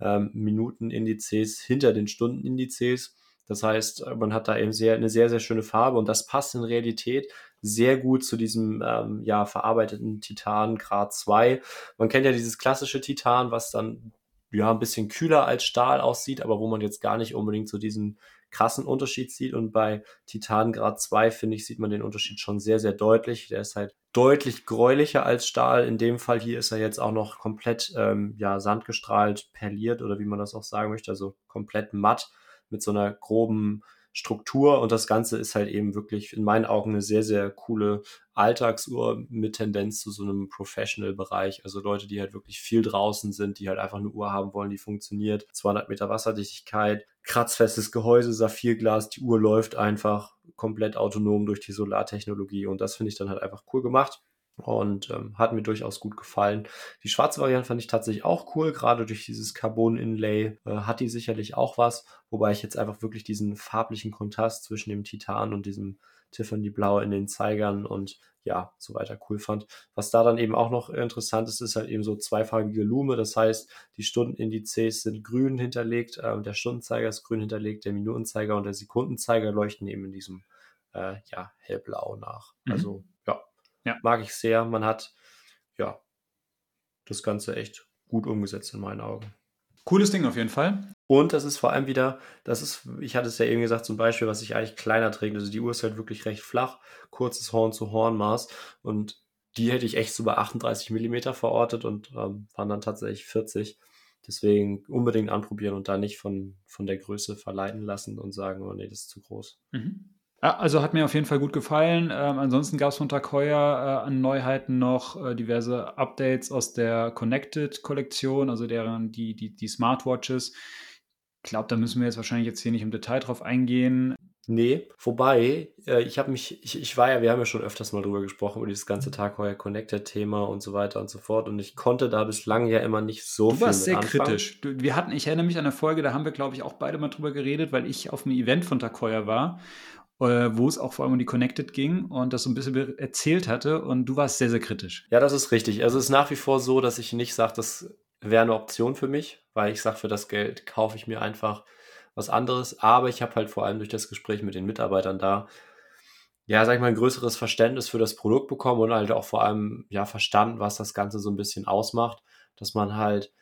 ähm, Minutenindizes hinter den Stundenindizes. Das heißt, man hat da eben sehr, eine sehr, sehr schöne Farbe und das passt in Realität sehr gut zu diesem ähm, ja, verarbeiteten Titan Grad 2. Man kennt ja dieses klassische Titan, was dann ja ein bisschen kühler als Stahl aussieht, aber wo man jetzt gar nicht unbedingt so diesen krassen Unterschied sieht. Und bei Titan Grad 2, finde ich, sieht man den Unterschied schon sehr, sehr deutlich. Der ist halt deutlich gräulicher als Stahl. In dem Fall hier ist er jetzt auch noch komplett ähm, ja, sandgestrahlt, perliert oder wie man das auch sagen möchte, also komplett matt mit so einer groben Struktur und das Ganze ist halt eben wirklich in meinen Augen eine sehr, sehr coole Alltagsuhr mit Tendenz zu so einem Professional-Bereich. Also Leute, die halt wirklich viel draußen sind, die halt einfach eine Uhr haben wollen, die funktioniert. 200 Meter Wasserdichtigkeit, kratzfestes Gehäuse, Saphirglas, die Uhr läuft einfach komplett autonom durch die Solartechnologie und das finde ich dann halt einfach cool gemacht und ähm, hat mir durchaus gut gefallen. Die schwarze Variante fand ich tatsächlich auch cool, gerade durch dieses Carbon-Inlay äh, hat die sicherlich auch was, wobei ich jetzt einfach wirklich diesen farblichen Kontrast zwischen dem Titan und diesem Tiffany Blau in den Zeigern und ja, so weiter cool fand. Was da dann eben auch noch interessant ist, ist halt eben so zweifarbige Lume. Das heißt, die Stundenindizes sind grün hinterlegt, äh, der Stundenzeiger ist grün hinterlegt, der Minutenzeiger und der Sekundenzeiger leuchten eben in diesem äh, ja, hellblau nach. Mhm. Also ja. Mag ich sehr. Man hat, ja, das Ganze echt gut umgesetzt in meinen Augen. Cooles Ding auf jeden Fall. Und das ist vor allem wieder, das ist, ich hatte es ja eben gesagt, zum Beispiel, was sich eigentlich kleiner trägt. Also die Uhr ist halt wirklich recht flach, kurzes Horn-zu-Horn-Maß. Und die hätte ich echt so bei 38 mm verortet und ähm, waren dann tatsächlich 40. Deswegen unbedingt anprobieren und da nicht von, von der Größe verleiten lassen und sagen, oh nee, das ist zu groß. Mhm. Ja, also hat mir auf jeden Fall gut gefallen. Ähm, ansonsten gab es von Heuer äh, an Neuheiten noch äh, diverse Updates aus der Connected-Kollektion, also deren die, die, die Smartwatches. Ich glaube, da müssen wir jetzt wahrscheinlich jetzt hier nicht im Detail drauf eingehen. Nee, wobei, äh, ich habe mich, ich, ich war ja, wir haben ja schon öfters mal drüber gesprochen, über dieses ganze Tag heuer Connected-Thema und so weiter und so fort. Und ich konnte da bislang ja immer nicht so Du viel warst mit sehr anfangen. kritisch. Du, wir hatten, ich erinnere mich an eine Folge, da haben wir, glaube ich, auch beide mal drüber geredet, weil ich auf einem Event von Takoya war, wo es auch vor allem um die Connected ging und das so ein bisschen erzählt hatte und du warst sehr, sehr kritisch. Ja, das ist richtig. Also es ist nach wie vor so, dass ich nicht sage, das wäre eine Option für mich, weil ich sage, für das Geld kaufe ich mir einfach was anderes. Aber ich habe halt vor allem durch das Gespräch mit den Mitarbeitern da, ja, sag ich mal, ein größeres Verständnis für das Produkt bekommen und halt auch vor allem, ja, verstanden, was das Ganze so ein bisschen ausmacht, dass man halt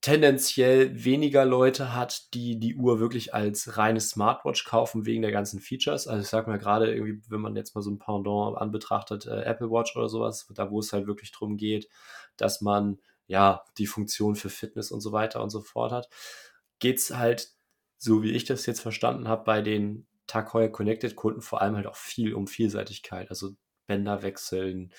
tendenziell weniger Leute hat, die die Uhr wirklich als reine Smartwatch kaufen wegen der ganzen Features. Also ich sag mal gerade irgendwie, wenn man jetzt mal so ein Pendant anbetrachtet, äh, Apple Watch oder sowas, da wo es halt wirklich drum geht, dass man ja die Funktion für Fitness und so weiter und so fort hat, geht's halt, so wie ich das jetzt verstanden habe, bei den Tag Connected Kunden vor allem halt auch viel um Vielseitigkeit, also Bänder wechseln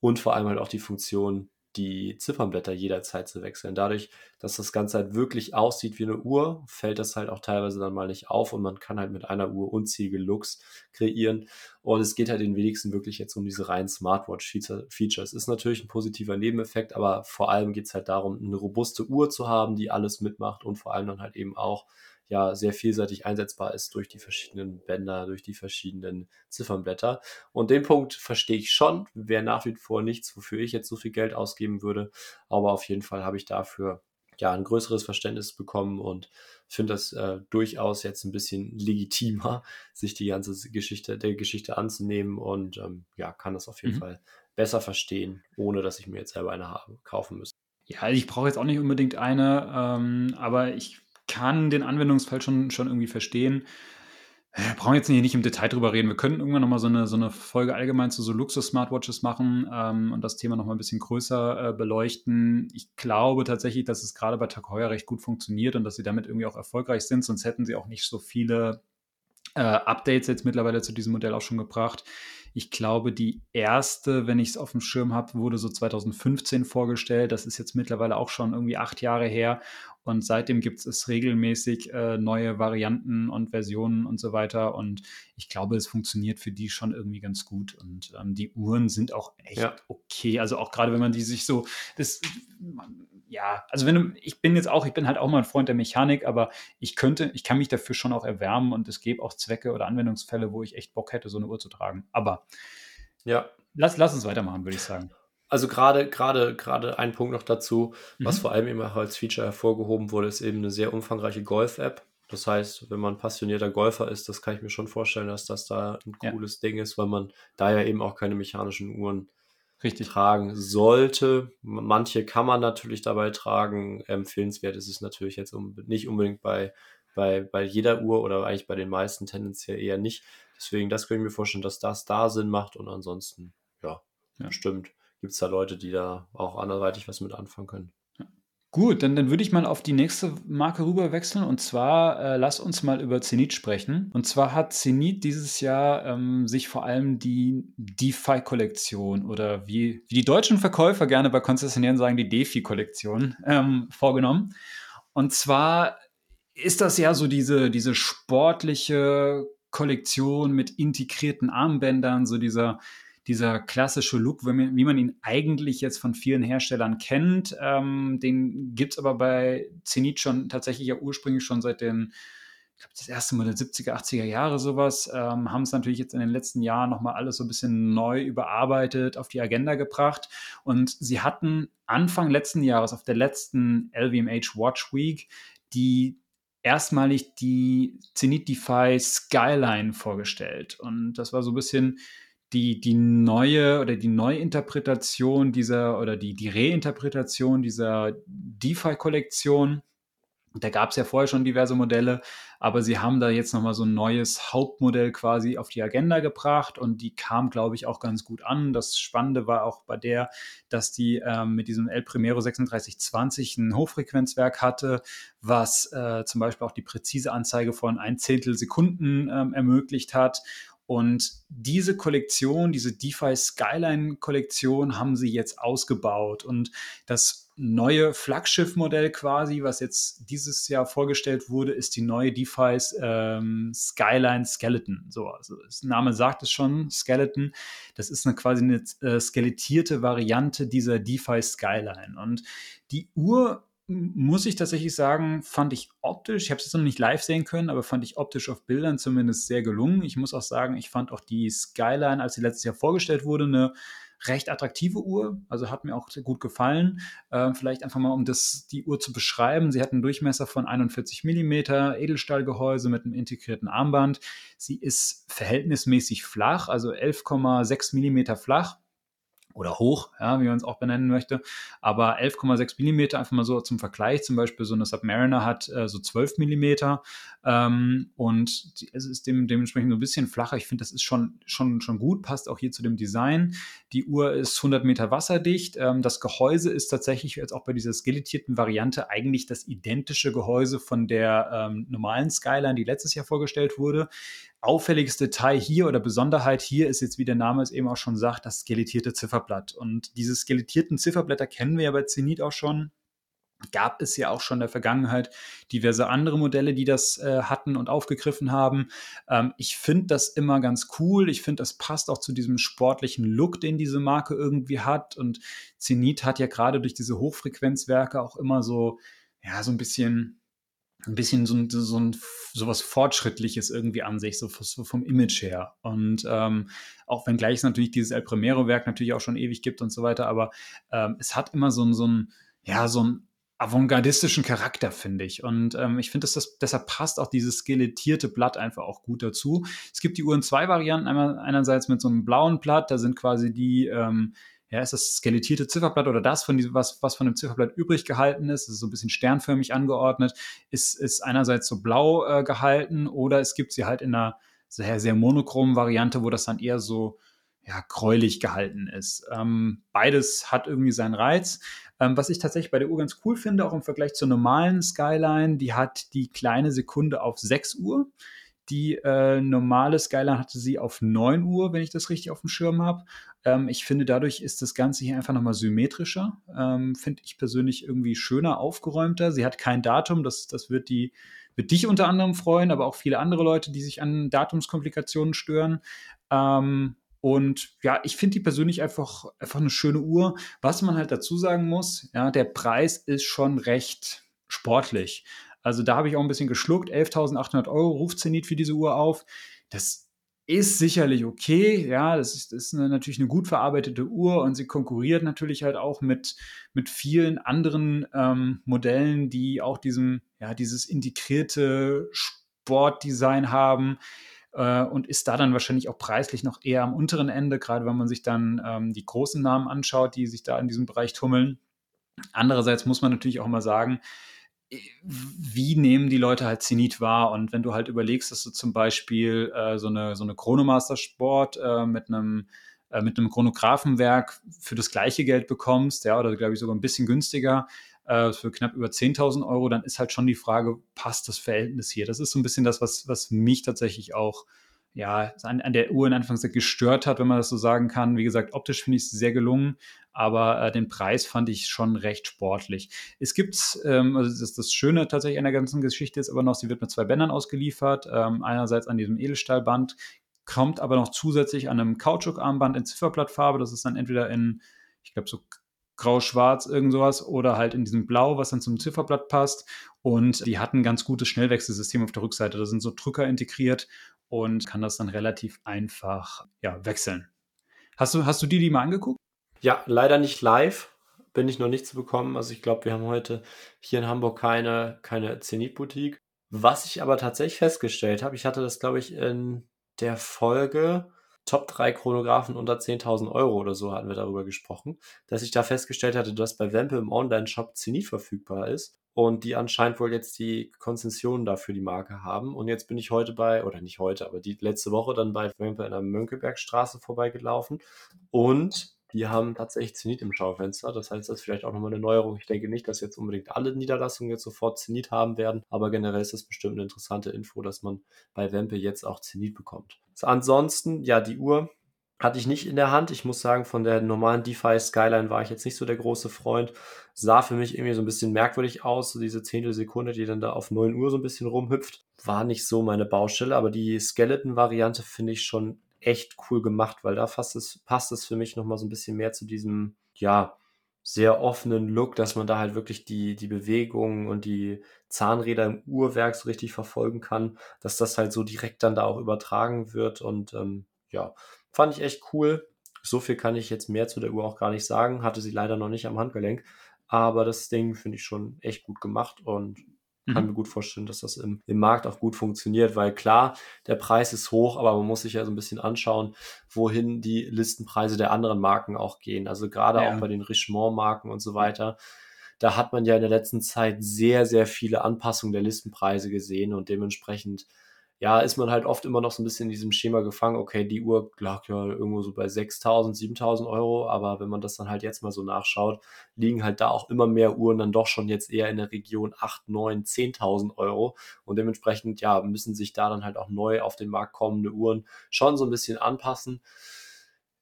und vor allem halt auch die Funktion, die Ziffernblätter jederzeit zu wechseln. Dadurch, dass das Ganze halt wirklich aussieht wie eine Uhr, fällt das halt auch teilweise dann mal nicht auf und man kann halt mit einer Uhr unzählige Looks kreieren. Und es geht halt den wenigsten wirklich jetzt um diese reinen Smartwatch-Features. Ist natürlich ein positiver Nebeneffekt, aber vor allem geht es halt darum, eine robuste Uhr zu haben, die alles mitmacht und vor allem dann halt eben auch ja sehr vielseitig einsetzbar ist durch die verschiedenen Bänder, durch die verschiedenen Ziffernblätter. Und den Punkt verstehe ich schon, wäre nach wie vor nichts, wofür ich jetzt so viel Geld ausgeben würde. Aber auf jeden Fall habe ich dafür ja ein größeres Verständnis bekommen und finde das äh, durchaus jetzt ein bisschen legitimer, (laughs) sich die ganze Geschichte der Geschichte anzunehmen und ähm, ja, kann das auf jeden Mhm. Fall besser verstehen, ohne dass ich mir jetzt selber eine habe, kaufen müsste. Ja, ich brauche jetzt auch nicht unbedingt eine, ähm, aber ich kann den Anwendungsfall schon, schon irgendwie verstehen. Wir brauchen jetzt nicht, nicht im Detail drüber reden. Wir könnten irgendwann nochmal so eine, so eine Folge allgemein zu so Luxus-Smartwatches machen ähm, und das Thema nochmal ein bisschen größer äh, beleuchten. Ich glaube tatsächlich, dass es gerade bei Tag recht gut funktioniert und dass sie damit irgendwie auch erfolgreich sind, sonst hätten sie auch nicht so viele äh, Updates jetzt mittlerweile zu diesem Modell auch schon gebracht. Ich glaube, die erste, wenn ich es auf dem Schirm habe, wurde so 2015 vorgestellt. Das ist jetzt mittlerweile auch schon irgendwie acht Jahre her. Und seitdem gibt es regelmäßig äh, neue Varianten und Versionen und so weiter. Und ich glaube, es funktioniert für die schon irgendwie ganz gut. Und ähm, die Uhren sind auch echt Ja. okay. Also auch gerade wenn man die sich so, das, ja, also wenn du, ich bin jetzt auch, ich bin halt auch mal ein Freund der Mechanik, aber ich könnte, ich kann mich dafür schon auch erwärmen und es gäbe auch Zwecke oder Anwendungsfälle, wo ich echt Bock hätte, so eine Uhr zu tragen. Aber Ja, lass, lass uns weitermachen, würde ich sagen. Also gerade, gerade, gerade ein Punkt noch dazu, was Mhm. vor allem eben auch als Feature hervorgehoben wurde, ist eben eine sehr umfangreiche Golf-App. Das heißt, wenn man passionierter Golfer ist, das kann ich mir schon vorstellen, dass das da ein Ja. cooles Ding ist, weil man da ja eben auch keine mechanischen Uhren Richtig. tragen sollte. Manche kann man natürlich dabei tragen. Empfehlenswert ist es natürlich jetzt um, nicht unbedingt bei, bei, bei jeder Uhr oder eigentlich bei den meisten tendenziell eher nicht. Deswegen, das können ich mir vorstellen, dass das da Sinn macht und ansonsten, ja, Ja. bestimmt gibt es da Leute, die da auch anderweitig was mit anfangen können. Gut, dann, dann würde ich mal auf die nächste Marke rüber wechseln und zwar äh, lass uns mal über Zenit sprechen. Und zwar hat Zenit dieses Jahr ähm, sich vor allem die DeFi-Kollektion oder wie, wie die deutschen Verkäufer gerne bei Konzessionären sagen, die DeFi-Kollektion ähm, vorgenommen. Und zwar ist das ja so diese, diese sportliche Kollektion mit integrierten Armbändern, so dieser, dieser klassische Look, wie man, ihn eigentlich jetzt von vielen Herstellern kennt. Ähm, den gibt es aber bei Zenit schon tatsächlich ja ursprünglich schon seit den, ich glaube, das erste Mal der 70er, 80er Jahre sowas. Ähm, haben es natürlich jetzt in den letzten Jahren nochmal alles so ein bisschen neu überarbeitet, auf die Agenda gebracht. Und sie hatten Anfang letzten Jahres, auf der letzten LVMH Watch Week, die erstmalig die Zenit DeFi Skyline vorgestellt. Und das war so ein bisschen die, die neue oder die Neuinterpretation dieser oder die, die Reinterpretation dieser DeFi-Kollektion. Da gab es ja vorher schon diverse Modelle, aber sie haben da jetzt nochmal so ein neues Hauptmodell quasi auf die Agenda gebracht und die kam, glaube ich, auch ganz gut an. Das Spannende war auch bei der, dass die ähm, mit diesem El Primero 3620 ein Hochfrequenzwerk hatte, was äh, zum Beispiel auch die präzise Anzeige von ein Zehntel Sekunden ähm, ermöglicht hat. Und diese Kollektion, diese DeFi Skyline Kollektion haben sie jetzt ausgebaut. Und das neue Flaggschiffmodell quasi, was jetzt dieses Jahr vorgestellt wurde, ist die neue DeFi's ähm, Skyline Skeleton. So, also das Name sagt es schon, Skeleton. Das ist eine quasi eine äh, skelettierte Variante dieser DeFi Skyline. Und die Uhr muss ich tatsächlich sagen, fand ich optisch, ich habe es jetzt noch nicht live sehen können, aber fand ich optisch auf Bildern zumindest sehr gelungen. Ich muss auch sagen, ich fand auch die Skyline, als sie letztes Jahr vorgestellt wurde, eine recht attraktive Uhr, also hat mir auch sehr gut gefallen. Ähm, vielleicht einfach mal, um das, die Uhr zu beschreiben. Sie hat einen Durchmesser von 41 mm, Edelstahlgehäuse mit einem integrierten Armband. Sie ist verhältnismäßig flach, also 11,6 mm flach oder hoch, ja, wie man es auch benennen möchte. Aber 11,6 Millimeter, einfach mal so zum Vergleich, zum Beispiel so eine Submariner hat äh, so 12 Millimeter ähm, und es ist dem, dementsprechend so ein bisschen flacher. Ich finde, das ist schon, schon, schon gut, passt auch hier zu dem Design. Die Uhr ist 100 Meter wasserdicht. Ähm, das Gehäuse ist tatsächlich jetzt auch bei dieser skelettierten Variante eigentlich das identische Gehäuse von der ähm, normalen Skyline, die letztes Jahr vorgestellt wurde auffälliges Detail hier oder Besonderheit hier ist jetzt, wie der Name es eben auch schon sagt, das skelettierte Zifferblatt. Und diese skelettierten Zifferblätter kennen wir ja bei Zenit auch schon. Gab es ja auch schon in der Vergangenheit diverse andere Modelle, die das äh, hatten und aufgegriffen haben. Ähm, ich finde das immer ganz cool. Ich finde, das passt auch zu diesem sportlichen Look, den diese Marke irgendwie hat. Und Zenit hat ja gerade durch diese Hochfrequenzwerke auch immer so, ja, so ein bisschen ein bisschen so, so ein sowas Fortschrittliches irgendwie an sich, so, so vom Image her. Und ähm, auch wenn gleich es natürlich dieses El Primero-Werk natürlich auch schon ewig gibt und so weiter, aber ähm, es hat immer so so ein, ja, so ein avantgardistischen Charakter, finde ich. Und ähm, ich finde, das, deshalb passt auch dieses skelettierte Blatt einfach auch gut dazu. Es gibt die Uhren zwei Varianten. Einmal einerseits mit so einem blauen Blatt, da sind quasi die ähm, ja, ist das skelettierte Zifferblatt oder das, von diesem, was, was von dem Zifferblatt übrig gehalten ist, ist so ein bisschen sternförmig angeordnet, ist, ist einerseits so blau äh, gehalten oder es gibt sie halt in einer sehr, sehr monochromen Variante, wo das dann eher so ja, gräulich gehalten ist. Ähm, beides hat irgendwie seinen Reiz. Ähm, was ich tatsächlich bei der Uhr ganz cool finde, auch im Vergleich zur normalen Skyline, die hat die kleine Sekunde auf 6 Uhr. Die äh, normale Skyline hatte sie auf 9 Uhr, wenn ich das richtig auf dem Schirm habe. Ähm, ich finde, dadurch ist das Ganze hier einfach nochmal symmetrischer. Ähm, finde ich persönlich irgendwie schöner, aufgeräumter. Sie hat kein Datum, das, das wird die wird dich unter anderem freuen, aber auch viele andere Leute, die sich an Datumskomplikationen stören. Ähm, und ja, ich finde die persönlich einfach, einfach eine schöne Uhr. Was man halt dazu sagen muss, ja, der Preis ist schon recht sportlich. Also da habe ich auch ein bisschen geschluckt. 11.800 Euro ruft Zenit für diese Uhr auf. Das ist sicherlich okay. Ja, das ist, das ist eine, natürlich eine gut verarbeitete Uhr und sie konkurriert natürlich halt auch mit, mit vielen anderen ähm, Modellen, die auch diesem, ja, dieses integrierte Sportdesign haben äh, und ist da dann wahrscheinlich auch preislich noch eher am unteren Ende, gerade wenn man sich dann ähm, die großen Namen anschaut, die sich da in diesem Bereich tummeln. Andererseits muss man natürlich auch mal sagen, wie nehmen die Leute halt Zenit wahr? Und wenn du halt überlegst, dass du zum Beispiel äh, so eine, so eine Chronomaster Sport äh, mit einem äh, mit einem Chronographenwerk für das gleiche Geld bekommst, ja, oder glaube ich sogar ein bisschen günstiger, äh, für knapp über 10.000 Euro, dann ist halt schon die Frage, passt das Verhältnis hier? Das ist so ein bisschen das, was, was mich tatsächlich auch ja, an, an der Uhr in Anfangszeit gestört hat, wenn man das so sagen kann. Wie gesagt, optisch finde ich es sehr gelungen, aber äh, den Preis fand ich schon recht sportlich. Es gibt, ähm, also das, das Schöne tatsächlich an der ganzen Geschichte ist aber noch, sie wird mit zwei Bändern ausgeliefert. Ähm, einerseits an diesem Edelstahlband, kommt aber noch zusätzlich an einem Kautschuk-Armband in Zifferblattfarbe. Das ist dann entweder in, ich glaube, so grau-schwarz, irgend sowas, oder halt in diesem Blau, was dann zum Zifferblatt passt. Und die hatten ein ganz gutes Schnellwechselsystem auf der Rückseite. Da sind so Drücker integriert und kann das dann relativ einfach ja, wechseln. Hast du, hast du dir die mal angeguckt? Ja, leider nicht live. Bin ich noch nicht zu bekommen. Also ich glaube, wir haben heute hier in Hamburg keine, keine Zenit-Boutique. Was ich aber tatsächlich festgestellt habe, ich hatte das, glaube ich, in der Folge Top 3 Chronographen unter 10.000 Euro oder so hatten wir darüber gesprochen, dass ich da festgestellt hatte, dass bei Wempe im Online-Shop Zenit verfügbar ist und die anscheinend wohl jetzt die Konzessionen dafür die Marke haben. Und jetzt bin ich heute bei, oder nicht heute, aber die letzte Woche dann bei Wempe in der Mönckebergstraße vorbeigelaufen und die haben tatsächlich Zenit im Schaufenster. Das heißt, das ist vielleicht auch nochmal eine Neuerung. Ich denke nicht, dass jetzt unbedingt alle Niederlassungen jetzt sofort Zenit haben werden, aber generell ist das bestimmt eine interessante Info, dass man bei Wempe jetzt auch Zenit bekommt. So, ansonsten, ja, die Uhr hatte ich nicht in der Hand. Ich muss sagen, von der normalen DeFi Skyline war ich jetzt nicht so der große Freund. Sah für mich irgendwie so ein bisschen merkwürdig aus, so diese Zehntelsekunde, die dann da auf 9 Uhr so ein bisschen rumhüpft. War nicht so meine Baustelle, aber die Skeleton-Variante finde ich schon echt cool gemacht, weil da passt es, passt es für mich nochmal so ein bisschen mehr zu diesem, ja, sehr offenen Look, dass man da halt wirklich die, die Bewegungen und die Zahnräder im Uhrwerk so richtig verfolgen kann, dass das halt so direkt dann da auch übertragen wird und ähm, ja, fand ich echt cool. So viel kann ich jetzt mehr zu der Uhr auch gar nicht sagen, hatte sie leider noch nicht am Handgelenk, aber das Ding finde ich schon echt gut gemacht und kann mhm. mir gut vorstellen, dass das im, im Markt auch gut funktioniert, weil klar, der Preis ist hoch, aber man muss sich ja so ein bisschen anschauen, wohin die Listenpreise der anderen Marken auch gehen. Also gerade ja. auch bei den Richemont-Marken und so weiter. Da hat man ja in der letzten Zeit sehr, sehr viele Anpassungen der Listenpreise gesehen und dementsprechend ja, ist man halt oft immer noch so ein bisschen in diesem Schema gefangen, okay, die Uhr lag ja irgendwo so bei 6.000, 7.000 Euro, aber wenn man das dann halt jetzt mal so nachschaut, liegen halt da auch immer mehr Uhren dann doch schon jetzt eher in der Region 8, 9, 10.000 Euro und dementsprechend, ja, müssen sich da dann halt auch neu auf den Markt kommende Uhren schon so ein bisschen anpassen.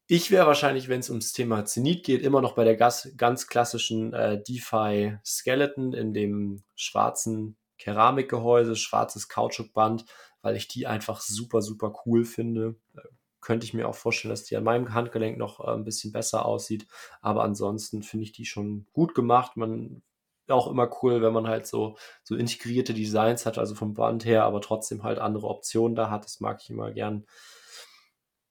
Ich wäre wahrscheinlich, wenn es ums Thema Zenit geht, immer noch bei der ganz, ganz klassischen äh, DeFi Skeleton in dem schwarzen Keramikgehäuse, schwarzes Kautschukband, weil ich die einfach super, super cool finde. Äh, könnte ich mir auch vorstellen, dass die an meinem Handgelenk noch äh, ein bisschen besser aussieht. Aber ansonsten finde ich die schon gut gemacht. Man auch immer cool, wenn man halt so, so integrierte Designs hat, also vom Band her, aber trotzdem halt andere Optionen da hat. Das mag ich immer gern.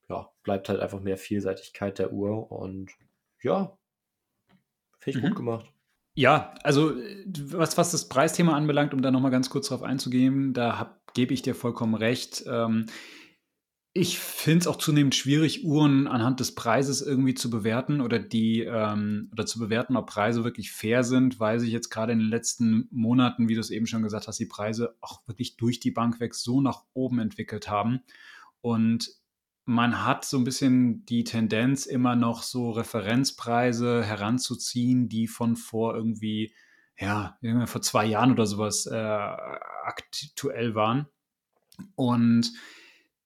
Ja, bleibt halt einfach mehr Vielseitigkeit der Uhr und ja, finde ich mhm. gut gemacht. Ja, also was, was das Preisthema anbelangt, um da nochmal ganz kurz drauf einzugehen, da habe gebe ich dir vollkommen recht. Ähm, ich finde es auch zunehmend schwierig, Uhren anhand des Preises irgendwie zu bewerten oder die ähm, oder zu bewerten, ob Preise wirklich fair sind, weil sich jetzt gerade in den letzten Monaten, wie du es eben schon gesagt hast, die Preise auch wirklich durch die Bank weg so nach oben entwickelt haben. Und man hat so ein bisschen die Tendenz, immer noch so Referenzpreise heranzuziehen, die von vor irgendwie ja, vor zwei Jahren oder sowas äh, aktuell waren. Und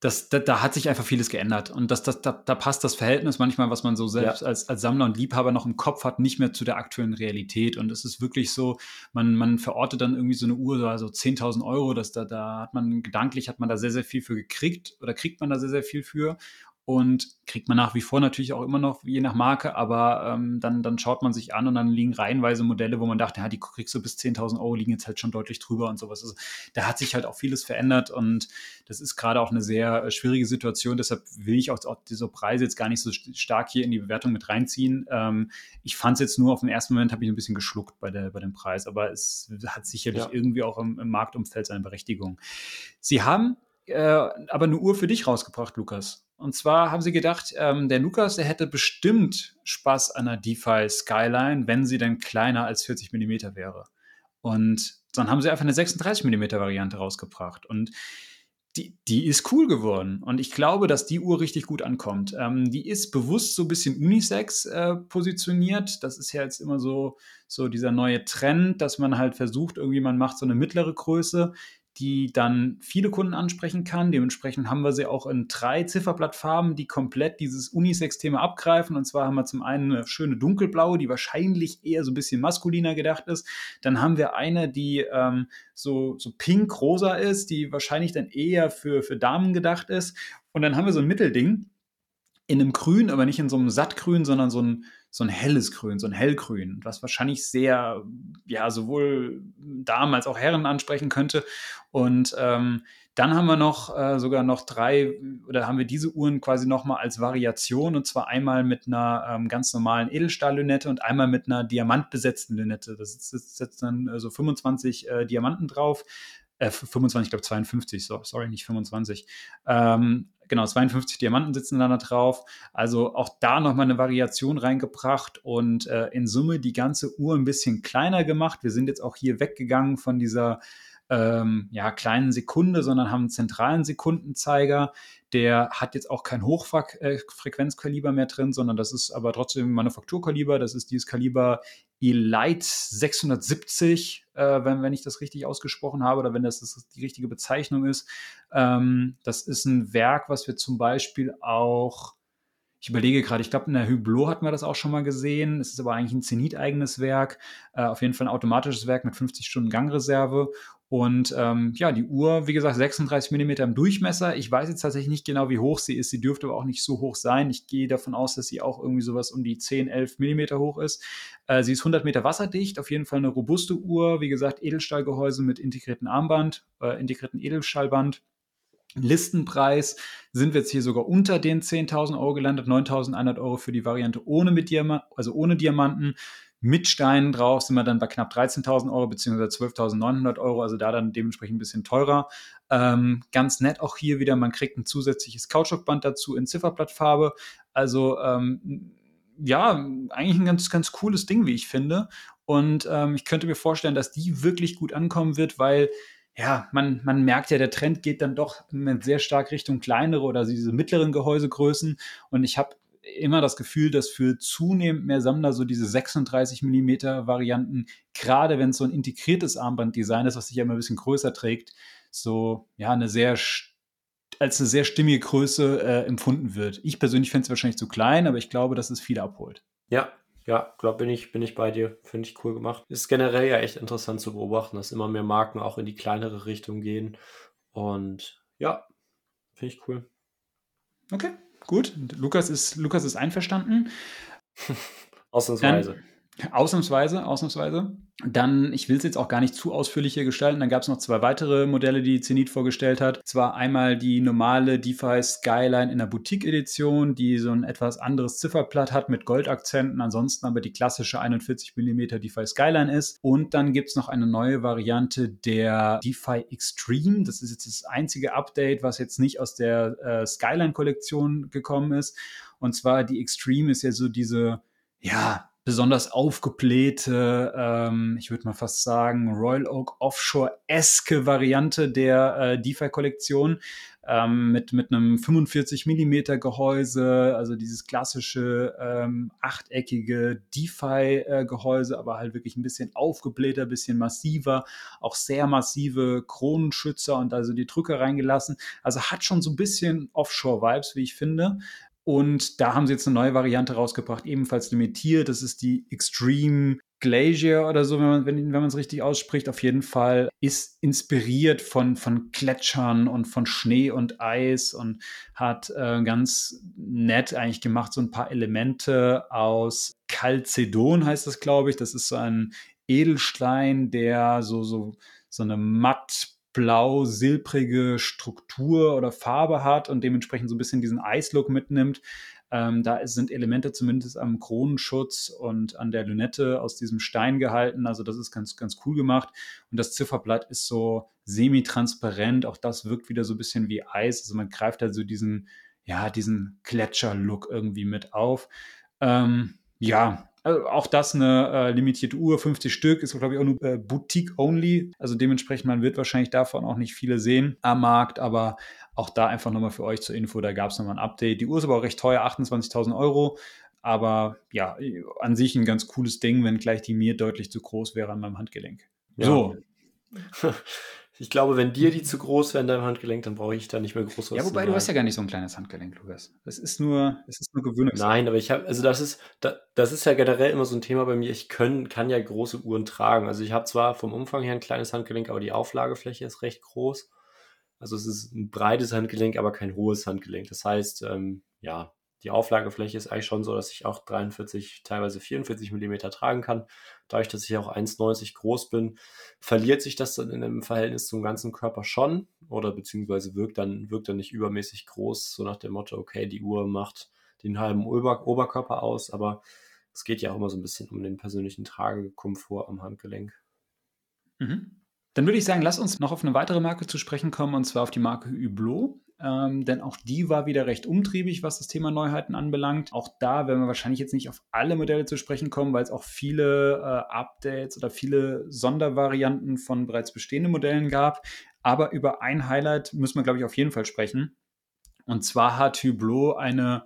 das, da, da, hat sich einfach vieles geändert. Und das, das, da, da, passt das Verhältnis manchmal, was man so selbst ja. als, als Sammler und Liebhaber noch im Kopf hat, nicht mehr zu der aktuellen Realität. Und es ist wirklich so, man, man verortet dann irgendwie so eine Uhr, also 10.000 Euro, das, da, da hat man gedanklich, hat man da sehr, sehr viel für gekriegt oder kriegt man da sehr, sehr viel für und kriegt man nach wie vor natürlich auch immer noch, je nach Marke, aber ähm, dann, dann schaut man sich an und dann liegen reihenweise Modelle, wo man dachte, ja, die kriegst du bis 10.000 Euro, liegen jetzt halt schon deutlich drüber und sowas. Also da hat sich halt auch vieles verändert und das ist gerade auch eine sehr äh, schwierige Situation. Deshalb will ich auch, auch diese Preise jetzt gar nicht so stark hier in die Bewertung mit reinziehen. Ähm, ich fand es jetzt nur auf den ersten Moment, habe ich ein bisschen geschluckt bei, der, bei dem Preis, aber es hat sicherlich ja. irgendwie auch im, im Marktumfeld seine Berechtigung. Sie haben äh, aber eine Uhr für dich rausgebracht, Lukas. Und zwar haben sie gedacht, ähm, der Lukas, der hätte bestimmt Spaß an einer DeFi Skyline, wenn sie denn kleiner als 40 mm wäre. Und dann haben sie einfach eine 36 mm Variante rausgebracht. Und die, die ist cool geworden. Und ich glaube, dass die Uhr richtig gut ankommt. Ähm, die ist bewusst so ein bisschen Unisex äh, positioniert. Das ist ja jetzt immer so, so dieser neue Trend, dass man halt versucht, irgendwie man macht so eine mittlere Größe die dann viele Kunden ansprechen kann. Dementsprechend haben wir sie auch in drei Zifferblattfarben, die komplett dieses Unisex-Thema abgreifen. Und zwar haben wir zum einen eine schöne dunkelblaue, die wahrscheinlich eher so ein bisschen maskuliner gedacht ist. Dann haben wir eine, die ähm, so, so pink-rosa ist, die wahrscheinlich dann eher für, für Damen gedacht ist. Und dann haben wir so ein Mittelding in einem Grün, aber nicht in so einem Sattgrün, sondern so ein so ein helles Grün, so ein hellgrün, was wahrscheinlich sehr, ja, sowohl Damen als auch Herren ansprechen könnte. Und ähm, dann haben wir noch äh, sogar noch drei, oder haben wir diese Uhren quasi nochmal als Variation, und zwar einmal mit einer ähm, ganz normalen Edelstahllünette und einmal mit einer diamantbesetzten Lünette. Da sitzen dann äh, so 25 äh, Diamanten drauf. Äh, 25, ich glaube 52, so, sorry, nicht 25. Ähm, genau, 52 Diamanten sitzen da drauf. Also auch da nochmal eine Variation reingebracht und äh, in Summe die ganze Uhr ein bisschen kleiner gemacht. Wir sind jetzt auch hier weggegangen von dieser ähm, ja, kleinen Sekunde, sondern haben einen zentralen Sekundenzeiger. Der hat jetzt auch kein Hochfrequenzkaliber mehr drin, sondern das ist aber trotzdem Manufakturkaliber. Das ist dieses Kaliber Elite 670, äh, wenn, wenn ich das richtig ausgesprochen habe oder wenn das, das die richtige Bezeichnung ist. Ähm, das ist ein Werk, was wir zum Beispiel auch ich überlege gerade, ich glaube, in der Hublot hatten wir das auch schon mal gesehen. Es ist aber eigentlich ein Zenit-eigenes Werk. Äh, auf jeden Fall ein automatisches Werk mit 50 Stunden Gangreserve. Und ähm, ja, die Uhr, wie gesagt, 36 mm im Durchmesser. Ich weiß jetzt tatsächlich nicht genau, wie hoch sie ist. Sie dürfte aber auch nicht so hoch sein. Ich gehe davon aus, dass sie auch irgendwie sowas um die 10, 11 mm hoch ist. Äh, sie ist 100 Meter wasserdicht, auf jeden Fall eine robuste Uhr. Wie gesagt, Edelstahlgehäuse mit integrierten Armband, äh, integrierten Edelstahlband. Listenpreis sind wir jetzt hier sogar unter den 10.000 Euro gelandet, 9.100 Euro für die Variante ohne mit Diamant, also ohne Diamanten. Mit Steinen drauf sind wir dann bei knapp 13.000 Euro beziehungsweise 12.900 Euro, also da dann dementsprechend ein bisschen teurer. Ähm, ganz nett auch hier wieder, man kriegt ein zusätzliches Kautschukband dazu in Zifferblattfarbe. Also ähm, ja, eigentlich ein ganz, ganz cooles Ding, wie ich finde. Und ähm, ich könnte mir vorstellen, dass die wirklich gut ankommen wird, weil ja, man, man merkt ja, der Trend geht dann doch sehr stark Richtung kleinere oder diese mittleren Gehäusegrößen. Und ich habe immer das Gefühl, dass für zunehmend mehr Sammler so diese 36 mm Varianten, gerade wenn es so ein integriertes Armbanddesign ist, was sich ja immer ein bisschen größer trägt, so ja eine sehr als eine sehr stimmige Größe äh, empfunden wird. Ich persönlich fände es wahrscheinlich zu klein, aber ich glaube, dass es viele abholt. Ja, ja, glaube bin ich, bin ich bei dir. Finde ich cool gemacht. Ist generell ja echt interessant zu beobachten, dass immer mehr Marken auch in die kleinere Richtung gehen. Und ja, finde ich cool. Okay, gut. Lukas ist, Lukas ist einverstanden. (laughs) Ausnahmsweise. Dann, Ausnahmsweise, ausnahmsweise. Dann, ich will es jetzt auch gar nicht zu ausführlich hier gestalten, dann gab es noch zwei weitere Modelle, die Zenit vorgestellt hat. Zwar einmal die normale DeFi Skyline in der Boutique-Edition, die so ein etwas anderes Zifferblatt hat mit Goldakzenten, ansonsten aber die klassische 41 mm DeFi Skyline ist. Und dann gibt es noch eine neue Variante der DeFi Extreme. Das ist jetzt das einzige Update, was jetzt nicht aus der äh, Skyline-Kollektion gekommen ist. Und zwar die Extreme ist ja so diese, ja, besonders aufgeblähte, ähm, ich würde mal fast sagen, Royal Oak Offshore-eske Variante der äh, DeFi-Kollektion ähm, mit, mit einem 45 mm Gehäuse, also dieses klassische ähm, achteckige DeFi-Gehäuse, aber halt wirklich ein bisschen aufgeblähter, ein bisschen massiver, auch sehr massive Kronenschützer und also die Drücke reingelassen. Also hat schon so ein bisschen Offshore-Vibes, wie ich finde. Und da haben sie jetzt eine neue Variante rausgebracht, ebenfalls limitiert. Das ist die Extreme Glacier oder so, wenn man wenn, wenn es richtig ausspricht. Auf jeden Fall ist inspiriert von, von Gletschern und von Schnee und Eis und hat äh, ganz nett eigentlich gemacht, so ein paar Elemente aus Chalcedon heißt das, glaube ich. Das ist so ein Edelstein, der so, so, so eine matt blau-silbrige Struktur oder Farbe hat und dementsprechend so ein bisschen diesen Eislook mitnimmt. Ähm, da sind Elemente zumindest am Kronenschutz und an der Lünette aus diesem Stein gehalten. Also das ist ganz, ganz cool gemacht. Und das Zifferblatt ist so semi-transparent. Auch das wirkt wieder so ein bisschen wie Eis. Also man greift da so diesen, ja, diesen Gletscher-Look irgendwie mit auf. Ähm, ja, also auch das eine äh, limitierte Uhr, 50 Stück, ist glaube ich auch nur äh, Boutique-only. Also dementsprechend, man wird wahrscheinlich davon auch nicht viele sehen am Markt, aber auch da einfach nochmal für euch zur Info, da gab es nochmal ein Update. Die Uhr ist aber auch recht teuer, 28.000 Euro. Aber ja, an sich ein ganz cooles Ding, wenn gleich die mir deutlich zu groß wäre an meinem Handgelenk. Ja. So. (laughs) Ich glaube, wenn dir die zu groß wären, deinem Handgelenk, dann brauche ich da nicht mehr groß was Ja, wobei du hast ja gar nicht so ein kleines Handgelenk, Lukas. Das ist nur, das ist nur Gewöhnung. Nein, aber ich habe, also das ist, das ist ja generell immer so ein Thema bei mir. Ich können, kann ja große Uhren tragen. Also ich habe zwar vom Umfang her ein kleines Handgelenk, aber die Auflagefläche ist recht groß. Also es ist ein breites Handgelenk, aber kein hohes Handgelenk. Das heißt, ähm, ja, die Auflagefläche ist eigentlich schon so, dass ich auch 43, teilweise 44 Millimeter tragen kann. Dadurch, dass ich auch 1,90 groß bin, verliert sich das dann in einem Verhältnis zum ganzen Körper schon oder beziehungsweise wirkt dann, wirkt dann nicht übermäßig groß, so nach dem Motto, okay, die Uhr macht den halben Ober Oberkörper aus, aber es geht ja auch immer so ein bisschen um den persönlichen Tragekomfort am Handgelenk. Mhm. Dann würde ich sagen, lass uns noch auf eine weitere Marke zu sprechen kommen, und zwar auf die Marke Hublot. Ähm, denn auch die war wieder recht umtriebig, was das Thema Neuheiten anbelangt. Auch da werden wir wahrscheinlich jetzt nicht auf alle Modelle zu sprechen kommen, weil es auch viele äh, Updates oder viele Sondervarianten von bereits bestehenden Modellen gab. Aber über ein Highlight müssen wir, glaube ich, auf jeden Fall sprechen. Und zwar hat Hublot eine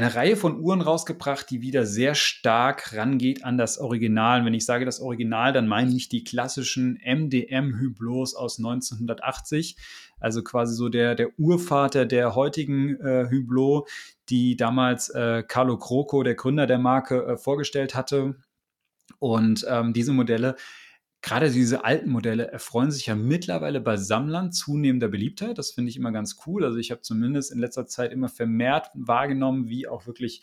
eine Reihe von Uhren rausgebracht, die wieder sehr stark rangeht an das Original. Und wenn ich sage das Original, dann meine ich die klassischen MDM-Hyblos aus 1980. Also quasi so der, der Urvater der heutigen äh, Hublot, die damals äh, Carlo Croco, der Gründer der Marke, äh, vorgestellt hatte. Und ähm, diese Modelle gerade diese alten Modelle erfreuen sich ja mittlerweile bei Sammlern zunehmender Beliebtheit. Das finde ich immer ganz cool. Also ich habe zumindest in letzter Zeit immer vermehrt wahrgenommen, wie auch wirklich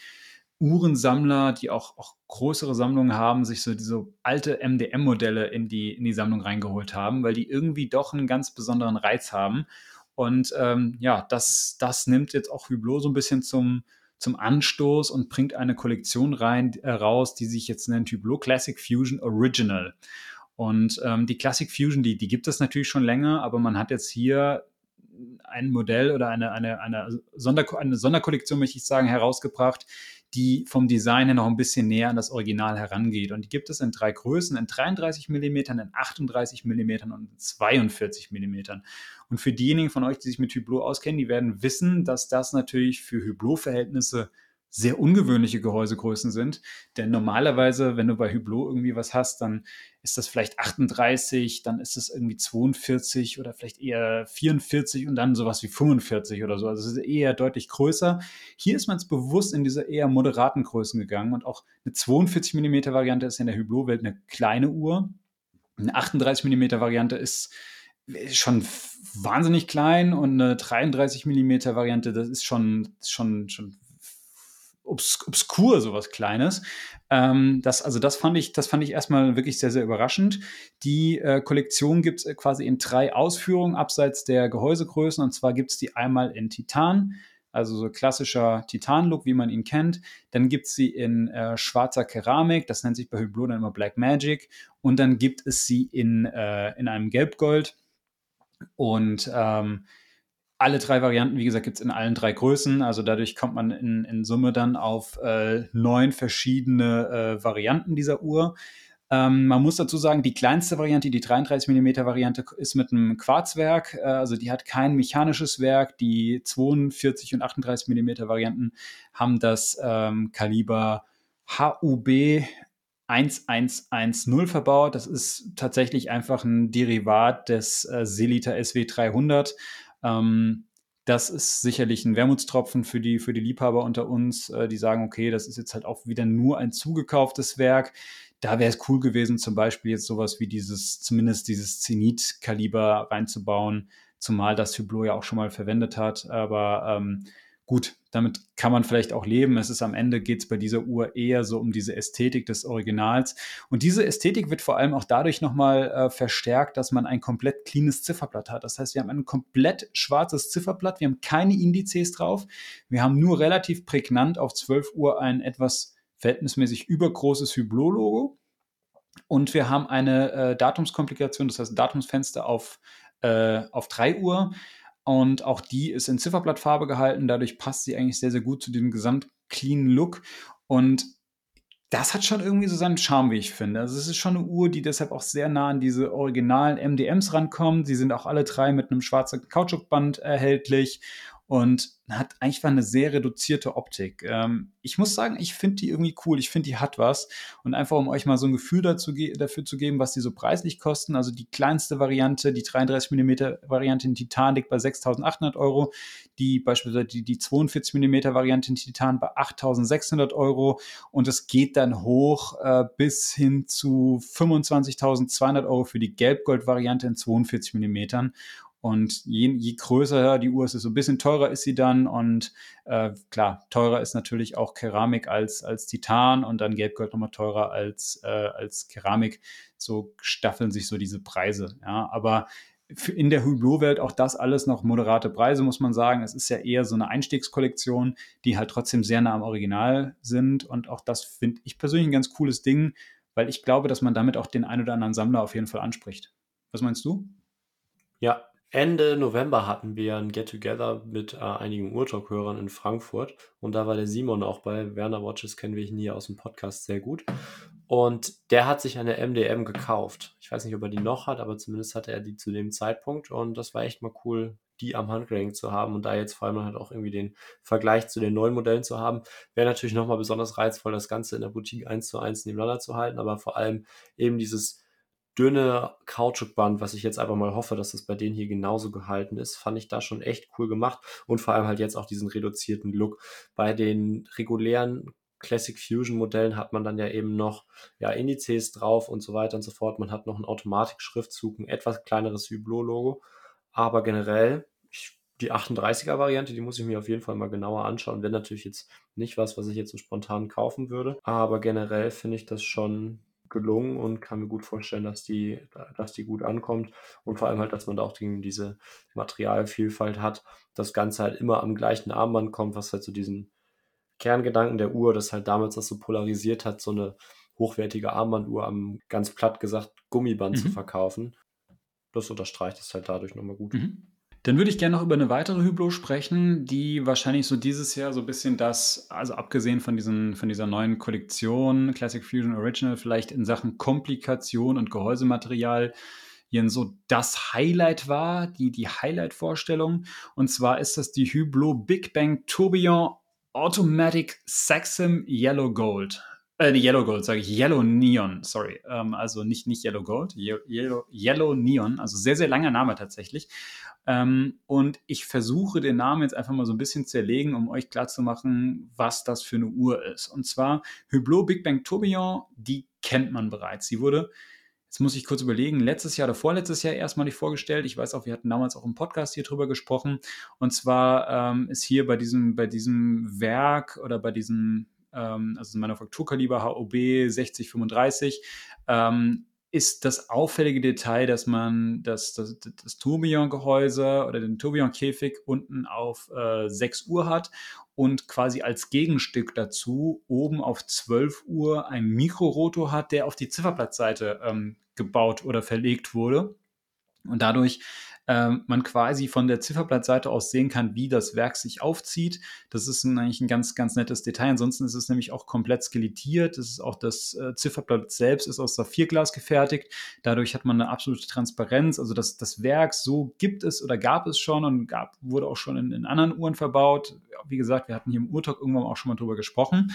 Uhrensammler, die auch, auch größere Sammlungen haben, sich so diese alte MDM-Modelle in die, in die Sammlung reingeholt haben, weil die irgendwie doch einen ganz besonderen Reiz haben. Und ähm, ja, das, das nimmt jetzt auch Hublot so ein bisschen zum, zum Anstoß und bringt eine Kollektion rein, äh, raus, die sich jetzt nennt Hublot Classic Fusion Original. Und ähm, die Classic Fusion, die, die gibt es natürlich schon länger, aber man hat jetzt hier ein Modell oder eine, eine, eine, Sonder, eine Sonderkollektion, möchte ich sagen, herausgebracht, die vom Design her noch ein bisschen näher an das Original herangeht. Und die gibt es in drei Größen, in 33 mm, in 38 mm und in 42 mm. Und für diejenigen von euch, die sich mit Hublot auskennen, die werden wissen, dass das natürlich für Hublot-Verhältnisse sehr ungewöhnliche Gehäusegrößen sind. Denn normalerweise, wenn du bei Hublot irgendwie was hast, dann ist das vielleicht 38, dann ist es irgendwie 42 oder vielleicht eher 44 und dann sowas wie 45 oder so. Also es ist eher deutlich größer. Hier ist man es bewusst in diese eher moderaten Größen gegangen und auch eine 42 mm Variante ist in der Hublot-Welt eine kleine Uhr. Eine 38 mm Variante ist schon wahnsinnig klein und eine 33 mm Variante, das ist schon, schon, schon obs obskur, sowas Kleines. Ähm, das, also das fand ich, das fand ich erstmal wirklich sehr, sehr überraschend. Die äh, Kollektion gibt es äh, quasi in drei Ausführungen abseits der Gehäusegrößen. Und zwar gibt es die einmal in Titan, also so klassischer Titan-Look, wie man ihn kennt. Dann gibt es sie in äh, schwarzer Keramik, das nennt sich bei Hublot dann immer Black Magic. Und dann gibt es sie in, äh, in einem Gelbgold. Und ähm, alle drei Varianten, wie gesagt, gibt es in allen drei Größen. Also dadurch kommt man in, in Summe dann auf äh, neun verschiedene äh, Varianten dieser Uhr. Ähm, man muss dazu sagen, die kleinste Variante, die 33 mm Variante, ist mit einem Quarzwerk. Äh, also die hat kein mechanisches Werk. Die 42 und 38 mm Varianten haben das ähm, Kaliber HUB 1110 verbaut. Das ist tatsächlich einfach ein Derivat des äh, Selita SW300. Ähm, das ist sicherlich ein Wermutstropfen für die, für die Liebhaber unter uns, äh, die sagen, okay, das ist jetzt halt auch wieder nur ein zugekauftes Werk. Da wäre es cool gewesen, zum Beispiel jetzt sowas wie dieses, zumindest dieses Zenit-Kaliber reinzubauen, zumal das Hublot ja auch schon mal verwendet hat. Aber ähm, gut, damit kann man vielleicht auch leben. Es ist am Ende geht es bei dieser Uhr eher so um diese Ästhetik des Originals. Und diese Ästhetik wird vor allem auch dadurch nochmal äh, verstärkt, dass man ein komplett cleanes Zifferblatt hat. Das heißt, wir haben ein komplett schwarzes Zifferblatt. Wir haben keine Indizes drauf. Wir haben nur relativ prägnant auf 12 Uhr ein etwas verhältnismäßig übergroßes Hublot-Logo. Und wir haben eine äh, Datumskomplikation, das heißt Datumsfenster auf, äh, auf 3 Uhr. Und auch die ist in Zifferblattfarbe gehalten. Dadurch passt sie eigentlich sehr, sehr gut zu dem gesamt clean Look. Und das hat schon irgendwie so seinen Charme, wie ich finde. Also es ist schon eine Uhr, die deshalb auch sehr nah an diese originalen MDMs rankommt. Sie sind auch alle drei mit einem schwarzen Kautschukband erhältlich und hat eigentlich eine sehr reduzierte Optik. Ähm, ich muss sagen, ich finde die irgendwie cool. Ich finde, die hat was. Und einfach, um euch mal so ein Gefühl dazu dafür zu geben, was die so preislich kosten. Also die kleinste Variante, die 33 mm Variante in Titan liegt bei 6.800 Euro. Die beispielsweise die, die 42 mm Variante in Titan bei 8.600 Euro. Und es geht dann hoch äh, bis hin zu 25.200 Euro für die Gelbgold-Variante in 42 mm. Und je, je größer die Uhr ist, desto ein bisschen teurer ist sie dann. Und äh, klar, teurer ist natürlich auch Keramik als, als Titan und dann Gelbgold nochmal teurer als, äh, als Keramik. So staffeln sich so diese Preise. Ja, aber in der Hublot-Welt auch das alles noch moderate Preise, muss man sagen. Es ist ja eher so eine Einstiegskollektion, die halt trotzdem sehr nah am Original sind. Und auch das finde ich persönlich ein ganz cooles Ding, weil ich glaube, dass man damit auch den ein oder anderen Sammler auf jeden Fall anspricht. Was meinst du? Ja, Ende November hatten wir ein Get-Together mit äh, einigen Urtalk-Hörern in Frankfurt und da war der Simon auch bei. Werner Watches kennen wir ihn hier aus dem Podcast sehr gut. Und der hat sich eine MDM gekauft. Ich weiß nicht, ob er die noch hat, aber zumindest hatte er die zu dem Zeitpunkt und das war echt mal cool, die am Handgelenk zu haben und da jetzt vor allem halt auch irgendwie den Vergleich zu den neuen Modellen zu haben, wäre natürlich nochmal besonders reizvoll, das Ganze in der Boutique eins zu eins nebeneinander zu halten, aber vor allem eben dieses dünne Kautschukband, was ich jetzt einfach mal hoffe, dass das bei denen hier genauso gehalten ist, fand ich da schon echt cool gemacht und vor allem halt jetzt auch diesen reduzierten Look. Bei den regulären Classic Fusion Modellen hat man dann ja eben noch ja, Indizes drauf und so weiter und so fort. Man hat noch einen Automatik-Schriftzug, ein etwas kleineres Hublot-Logo. Aber generell, ich, die 38er Variante, die muss ich mir auf jeden Fall mal genauer anschauen. Wäre natürlich jetzt nicht was, was ich jetzt so spontan kaufen würde. Aber generell finde ich das schon gelungen und kann mir gut vorstellen, dass die, dass die gut ankommt und vor allem halt, dass man da auch die, diese Materialvielfalt hat, das Ganze halt immer am gleichen Armband kommt, was halt so diesen Kerngedanken der Uhr, das halt damals das so polarisiert hat, so eine hochwertige Armbanduhr am ganz platt gesagt Gummiband mhm. zu verkaufen. Das unterstreicht es halt dadurch nochmal gut. Mhm. Dann würde ich gerne noch über eine weitere Hublot sprechen, die wahrscheinlich so dieses Jahr so ein bisschen das, also abgesehen von, diesen, von dieser neuen Kollektion Classic Fusion Original, vielleicht in Sachen Komplikation und Gehäusematerial hier so das Highlight war, die, die Highlight-Vorstellung. Und zwar ist das die Hublot Big Bang Tourbillon Automatic Saxum Yellow Gold. Äh, Yellow Gold, sage ich. Yellow Neon, sorry. Ähm, also nicht, nicht Yellow Gold, Yellow, Yellow Neon. Also sehr, sehr langer Name tatsächlich. Ähm, und ich versuche den Namen jetzt einfach mal so ein bisschen zu erlegen, um euch klarzumachen, was das für eine Uhr ist. Und zwar Hublot Big Bang Tourbillon, die kennt man bereits. Sie wurde Jetzt muss ich kurz überlegen, letztes Jahr oder vorletztes Jahr erstmalig vorgestellt. Ich weiß auch, wir hatten damals auch im Podcast hier drüber gesprochen. Und zwar ähm, ist hier bei diesem, bei diesem Werk oder bei diesem, ähm, also Manufakturkaliber HOB 6035, ähm, ist das auffällige Detail, dass man das, das, das Tourbillon-Gehäuse oder den Tourbillon-Käfig unten auf äh, 6 Uhr hat und quasi als Gegenstück dazu oben auf 12 Uhr ein Mikrorotor hat, der auf die Zifferblattseite ähm, gebaut oder verlegt wurde. Und dadurch ähm, man quasi von der Zifferblattseite aus sehen kann, wie das Werk sich aufzieht. Das ist ein, eigentlich ein ganz, ganz nettes Detail. Ansonsten ist es nämlich auch komplett skelettiert. Das ist auch das äh, Zifferblatt selbst ist aus Saphirglas gefertigt. Dadurch hat man eine absolute Transparenz. Also das, das Werk so gibt es oder gab es schon und gab, wurde auch schon in, in anderen Uhren verbaut. Wie gesagt, wir hatten hier im Urtalk irgendwann auch schon mal drüber gesprochen.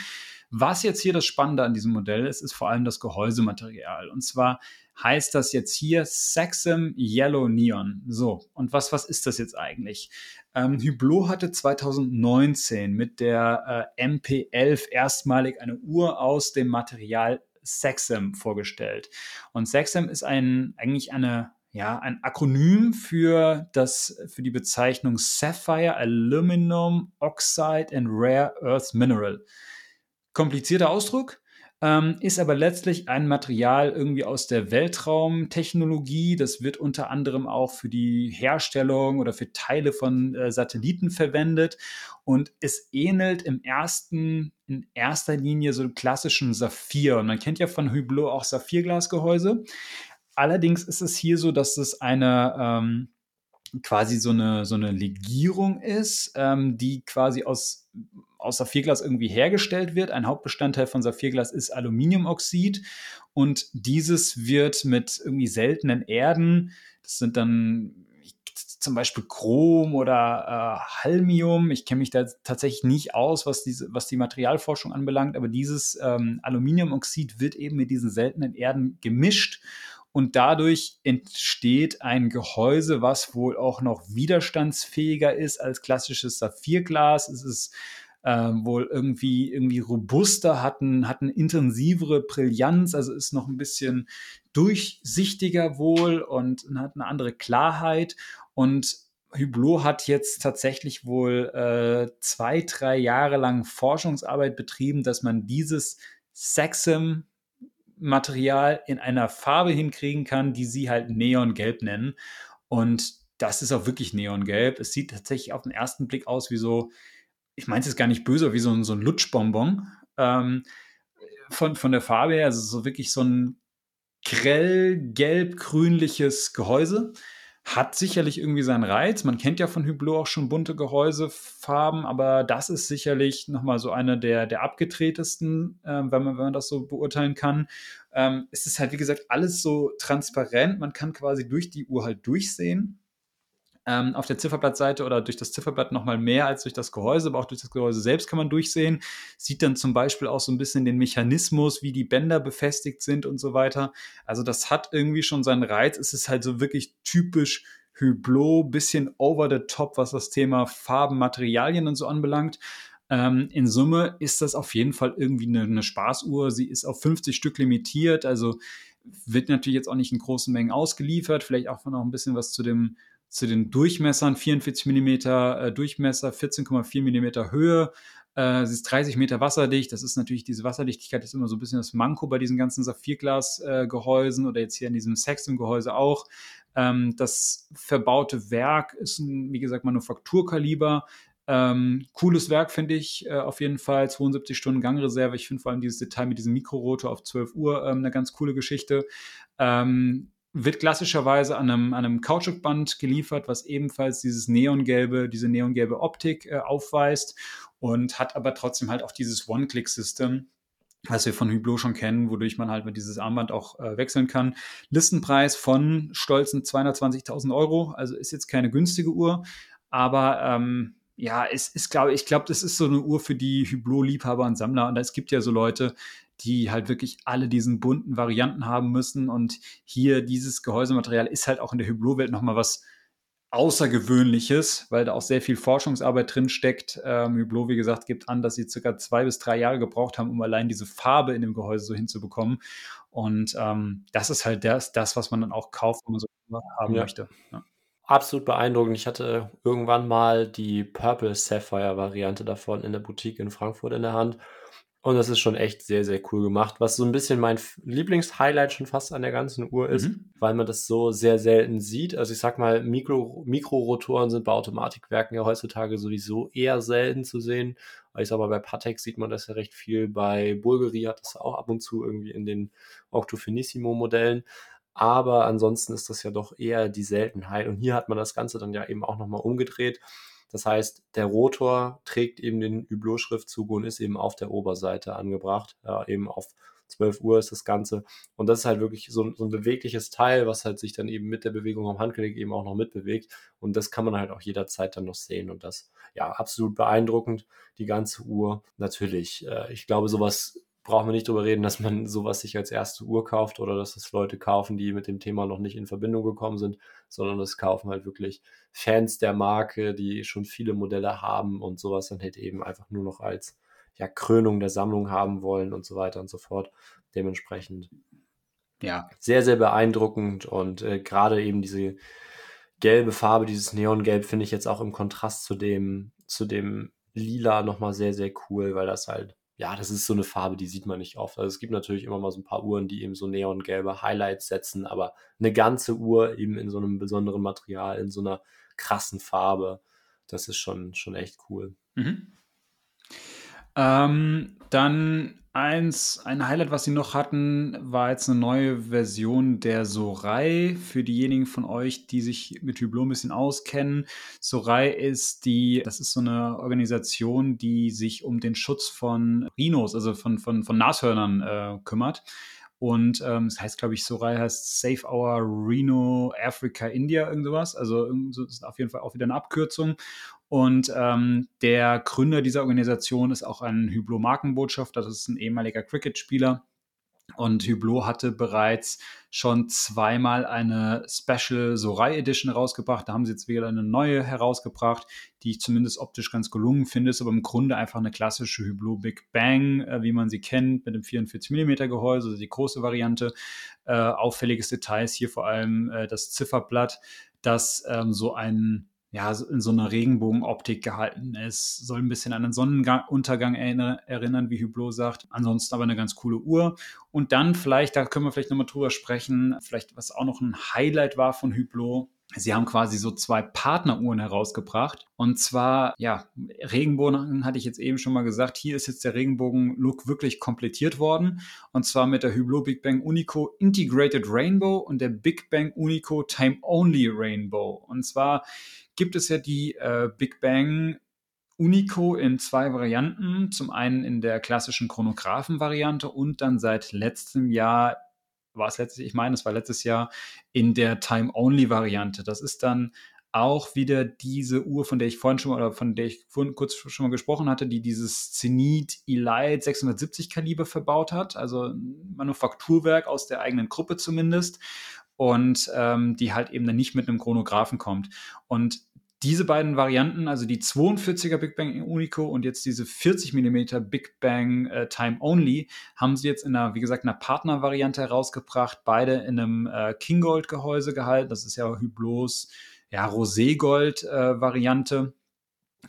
Was jetzt hier das Spannende an diesem Modell ist, ist vor allem das Gehäusematerial. Und zwar heißt das jetzt hier Saxum Yellow Neon. So, und was, was ist das jetzt eigentlich? Ähm, Hublot hatte 2019 mit der äh, MP11 erstmalig eine Uhr aus dem Material Saxum vorgestellt. Und Saxum ist ein, eigentlich eine ja, ein Akronym für, das, für die Bezeichnung Sapphire Aluminum Oxide and Rare Earth Mineral. Komplizierter Ausdruck, ähm, ist aber letztlich ein Material irgendwie aus der Weltraumtechnologie. Das wird unter anderem auch für die Herstellung oder für Teile von äh, Satelliten verwendet und es ähnelt im ersten, in erster Linie so klassischen Saphir. Und man kennt ja von Hublot auch Saphirglasgehäuse. Allerdings ist es hier so, dass es eine ähm, quasi so eine, so eine Legierung ist, ähm, die quasi aus aus Saphirglas irgendwie hergestellt wird. Ein Hauptbestandteil von Saphirglas ist Aluminiumoxid und dieses wird mit irgendwie seltenen Erden, das sind dann zum Beispiel Chrom oder äh, Halmium. Ich kenne mich da tatsächlich nicht aus, was, diese, was die Materialforschung anbelangt, aber dieses ähm, Aluminiumoxid wird eben mit diesen seltenen Erden gemischt und dadurch entsteht ein Gehäuse, was wohl auch noch widerstandsfähiger ist als klassisches Saphirglas. Es ist ähm, wohl irgendwie, irgendwie robuster, hat, ein, hat eine intensivere Brillanz, also ist noch ein bisschen durchsichtiger wohl und hat eine andere Klarheit. Und Hublot hat jetzt tatsächlich wohl äh, zwei, drei Jahre lang Forschungsarbeit betrieben, dass man dieses Saxum Material in einer Farbe hinkriegen kann, die sie halt Neongelb nennen. Und das ist auch wirklich Neongelb. Es sieht tatsächlich auf den ersten Blick aus wie so ich meine es jetzt gar nicht böse, wie so ein, so ein Lutschbonbon. Ähm, von, von der Farbe her, also so wirklich so ein grell gelb-grünliches Gehäuse. Hat sicherlich irgendwie seinen Reiz. Man kennt ja von Hublot auch schon bunte Gehäusefarben, aber das ist sicherlich nochmal so eine der, der abgedrehtesten, äh, wenn, man, wenn man das so beurteilen kann. Ähm, es ist halt, wie gesagt, alles so transparent. Man kann quasi durch die Uhr halt durchsehen. Ähm, auf der Zifferblattseite oder durch das Zifferblatt nochmal mehr als durch das Gehäuse, aber auch durch das Gehäuse selbst kann man durchsehen. Sieht dann zum Beispiel auch so ein bisschen den Mechanismus, wie die Bänder befestigt sind und so weiter. Also das hat irgendwie schon seinen Reiz. Es ist halt so wirklich typisch Hublot, bisschen over the top, was das Thema Farben, Materialien und so anbelangt. Ähm, in Summe ist das auf jeden Fall irgendwie eine, eine Spaßuhr. Sie ist auf 50 Stück limitiert, also wird natürlich jetzt auch nicht in großen Mengen ausgeliefert. Vielleicht auch noch ein bisschen was zu dem zu den Durchmessern, 44 mm äh, Durchmesser, 14,4 mm Höhe. Äh, sie ist 30 Meter wasserdicht. Das ist natürlich, diese Wasserdichtigkeit ist immer so ein bisschen das Manko bei diesen ganzen Saphirglas-Gehäusen äh, oder jetzt hier in diesem Sexton-Gehäuse auch. Ähm, das verbaute Werk ist ein, wie gesagt, Manufakturkaliber. Ähm, cooles Werk finde ich äh, auf jeden Fall. 72 Stunden Gangreserve. Ich finde vor allem dieses Detail mit diesem Mikrorotor auf 12 Uhr ähm, eine ganz coole Geschichte. Ähm, wird klassischerweise an einem, an einem Kautschukband geliefert, was ebenfalls dieses neongelbe, diese neongelbe Optik äh, aufweist und hat aber trotzdem halt auch dieses One-Click-System, was wir von Hublot schon kennen, wodurch man halt mit dieses Armband auch äh, wechseln kann. Listenpreis von stolzen 220.000 Euro, also ist jetzt keine günstige Uhr, aber ähm, ja, es ist, glaube ich, glaube, das ist so eine Uhr für die Hublot-Liebhaber und Sammler. Und es gibt ja so Leute, die halt wirklich alle diesen bunten Varianten haben müssen. Und hier dieses Gehäusematerial ist halt auch in der Hublot-Welt nochmal was Außergewöhnliches, weil da auch sehr viel Forschungsarbeit drin steckt. Ähm, Hublot, wie gesagt, gibt an, dass sie circa zwei bis drei Jahre gebraucht haben, um allein diese Farbe in dem Gehäuse so hinzubekommen. Und ähm, das ist halt das, das, was man dann auch kauft, wenn man so haben ja. möchte. Ja. Absolut beeindruckend. Ich hatte irgendwann mal die Purple Sapphire Variante davon in der Boutique in Frankfurt in der Hand. Und das ist schon echt sehr, sehr cool gemacht. Was so ein bisschen mein Lieblingshighlight schon fast an der ganzen Uhr ist, mhm. weil man das so sehr selten sieht. Also ich sag mal, Mikro, Mikrorotoren sind bei Automatikwerken ja heutzutage sowieso eher selten zu sehen. Ich sag mal, bei Patek sieht man das ja recht viel. Bei Bulgari hat das auch ab und zu irgendwie in den Octofinissimo-Modellen. Aber ansonsten ist das ja doch eher die Seltenheit. Und hier hat man das Ganze dann ja eben auch nochmal umgedreht das heißt, der Rotor trägt eben den Hublot-Schriftzug und ist eben auf der Oberseite angebracht. Ja, eben auf 12 Uhr ist das Ganze. Und das ist halt wirklich so, so, ein bewegliches Teil, was halt sich dann eben mit der Bewegung am Handgelenk eben auch noch mitbewegt. Und das kann man halt auch jederzeit dann noch sehen. Und das, ja, absolut beeindruckend, die ganze Uhr. Natürlich, äh, ich glaube, sowas brauchen wir nicht drüber reden, dass man sowas sich als erste Uhr kauft oder dass es Leute kaufen, die mit dem Thema noch nicht in Verbindung gekommen sind, sondern das kaufen halt wirklich Fans der Marke, die schon viele Modelle haben und sowas dann halt eben einfach nur noch als ja, Krönung der Sammlung haben wollen und so weiter und so fort. Dementsprechend ja, sehr, sehr beeindruckend und äh, gerade eben diese gelbe Farbe, dieses Neongelb finde ich jetzt auch im Kontrast zu dem, zu dem Lila nochmal sehr, sehr cool, weil das halt ja, das ist so eine Farbe, die sieht man nicht oft. Also es gibt natürlich immer mal so ein paar Uhren, die eben so neongelbe Highlights setzen, aber eine ganze Uhr eben in so einem besonderen Material, in so einer krassen Farbe, das ist schon, schon echt cool. Mhm. Ähm, dann eins, ein Highlight, was sie noch hatten, war jetzt eine neue Version der Sorai. Für diejenigen von euch, die sich mit Hublot ein bisschen auskennen. Sorai ist die, das ist so eine Organisation, die sich um den Schutz von Rhinos, also von, von, von Nashörnern äh, kümmert. Und ähm, das heißt, glaube ich, Sorai heißt Save Our Reno Africa India, irgend sowas. Also das ist auf jeden Fall auch wieder eine Abkürzung. Und ähm, der Gründer dieser Organisation ist auch ein Hublot-Markenbotschafter, das ist ein ehemaliger Cricket-Spieler. Und Hublot hatte bereits schon zweimal eine Special Sorai Edition rausgebracht. Da haben sie jetzt wieder eine neue herausgebracht, die ich zumindest optisch ganz gelungen finde. Ist aber im Grunde einfach eine klassische Hublot Big Bang, äh, wie man sie kennt, mit dem 44 mm Gehäuse, also die große Variante. Äh, auffälliges Details hier vor allem äh, das Zifferblatt, das ähm, so ein ja, in so einer Regenbogenoptik gehalten ist. Soll ein bisschen an den Sonnenuntergang erinnern, wie Hublot sagt. Ansonsten aber eine ganz coole Uhr. Und dann vielleicht, da können wir vielleicht nochmal drüber sprechen, vielleicht was auch noch ein Highlight war von Hublot, Sie haben quasi so zwei Partneruhren herausgebracht. Und zwar, ja, Regenbogen hatte ich jetzt eben schon mal gesagt. Hier ist jetzt der Regenbogen-Look wirklich komplettiert worden. Und zwar mit der Hublot Big Bang Unico Integrated Rainbow und der Big Bang Unico Time Only Rainbow. Und zwar gibt es ja die äh, Big Bang Unico in zwei Varianten. Zum einen in der klassischen Chronographen-Variante und dann seit letztem Jahr war es letztes, ich meine, es war letztes Jahr in der Time-Only-Variante. Das ist dann auch wieder diese Uhr, von der ich vorhin schon mal, oder von der ich vorhin kurz schon mal gesprochen hatte, die dieses Zenit Elite 670 Kaliber verbaut hat, also ein Manufakturwerk aus der eigenen Gruppe zumindest und ähm, die halt eben dann nicht mit einem Chronographen kommt. Und diese beiden Varianten, also die 42er Big Bang Unico und jetzt diese 40 mm Big Bang äh, Time Only, haben sie jetzt in einer, wie gesagt, einer Partnervariante herausgebracht. Beide in einem äh, King Gold Gehäuse gehalten. Das ist ja Hyblos, ja, Roségold äh.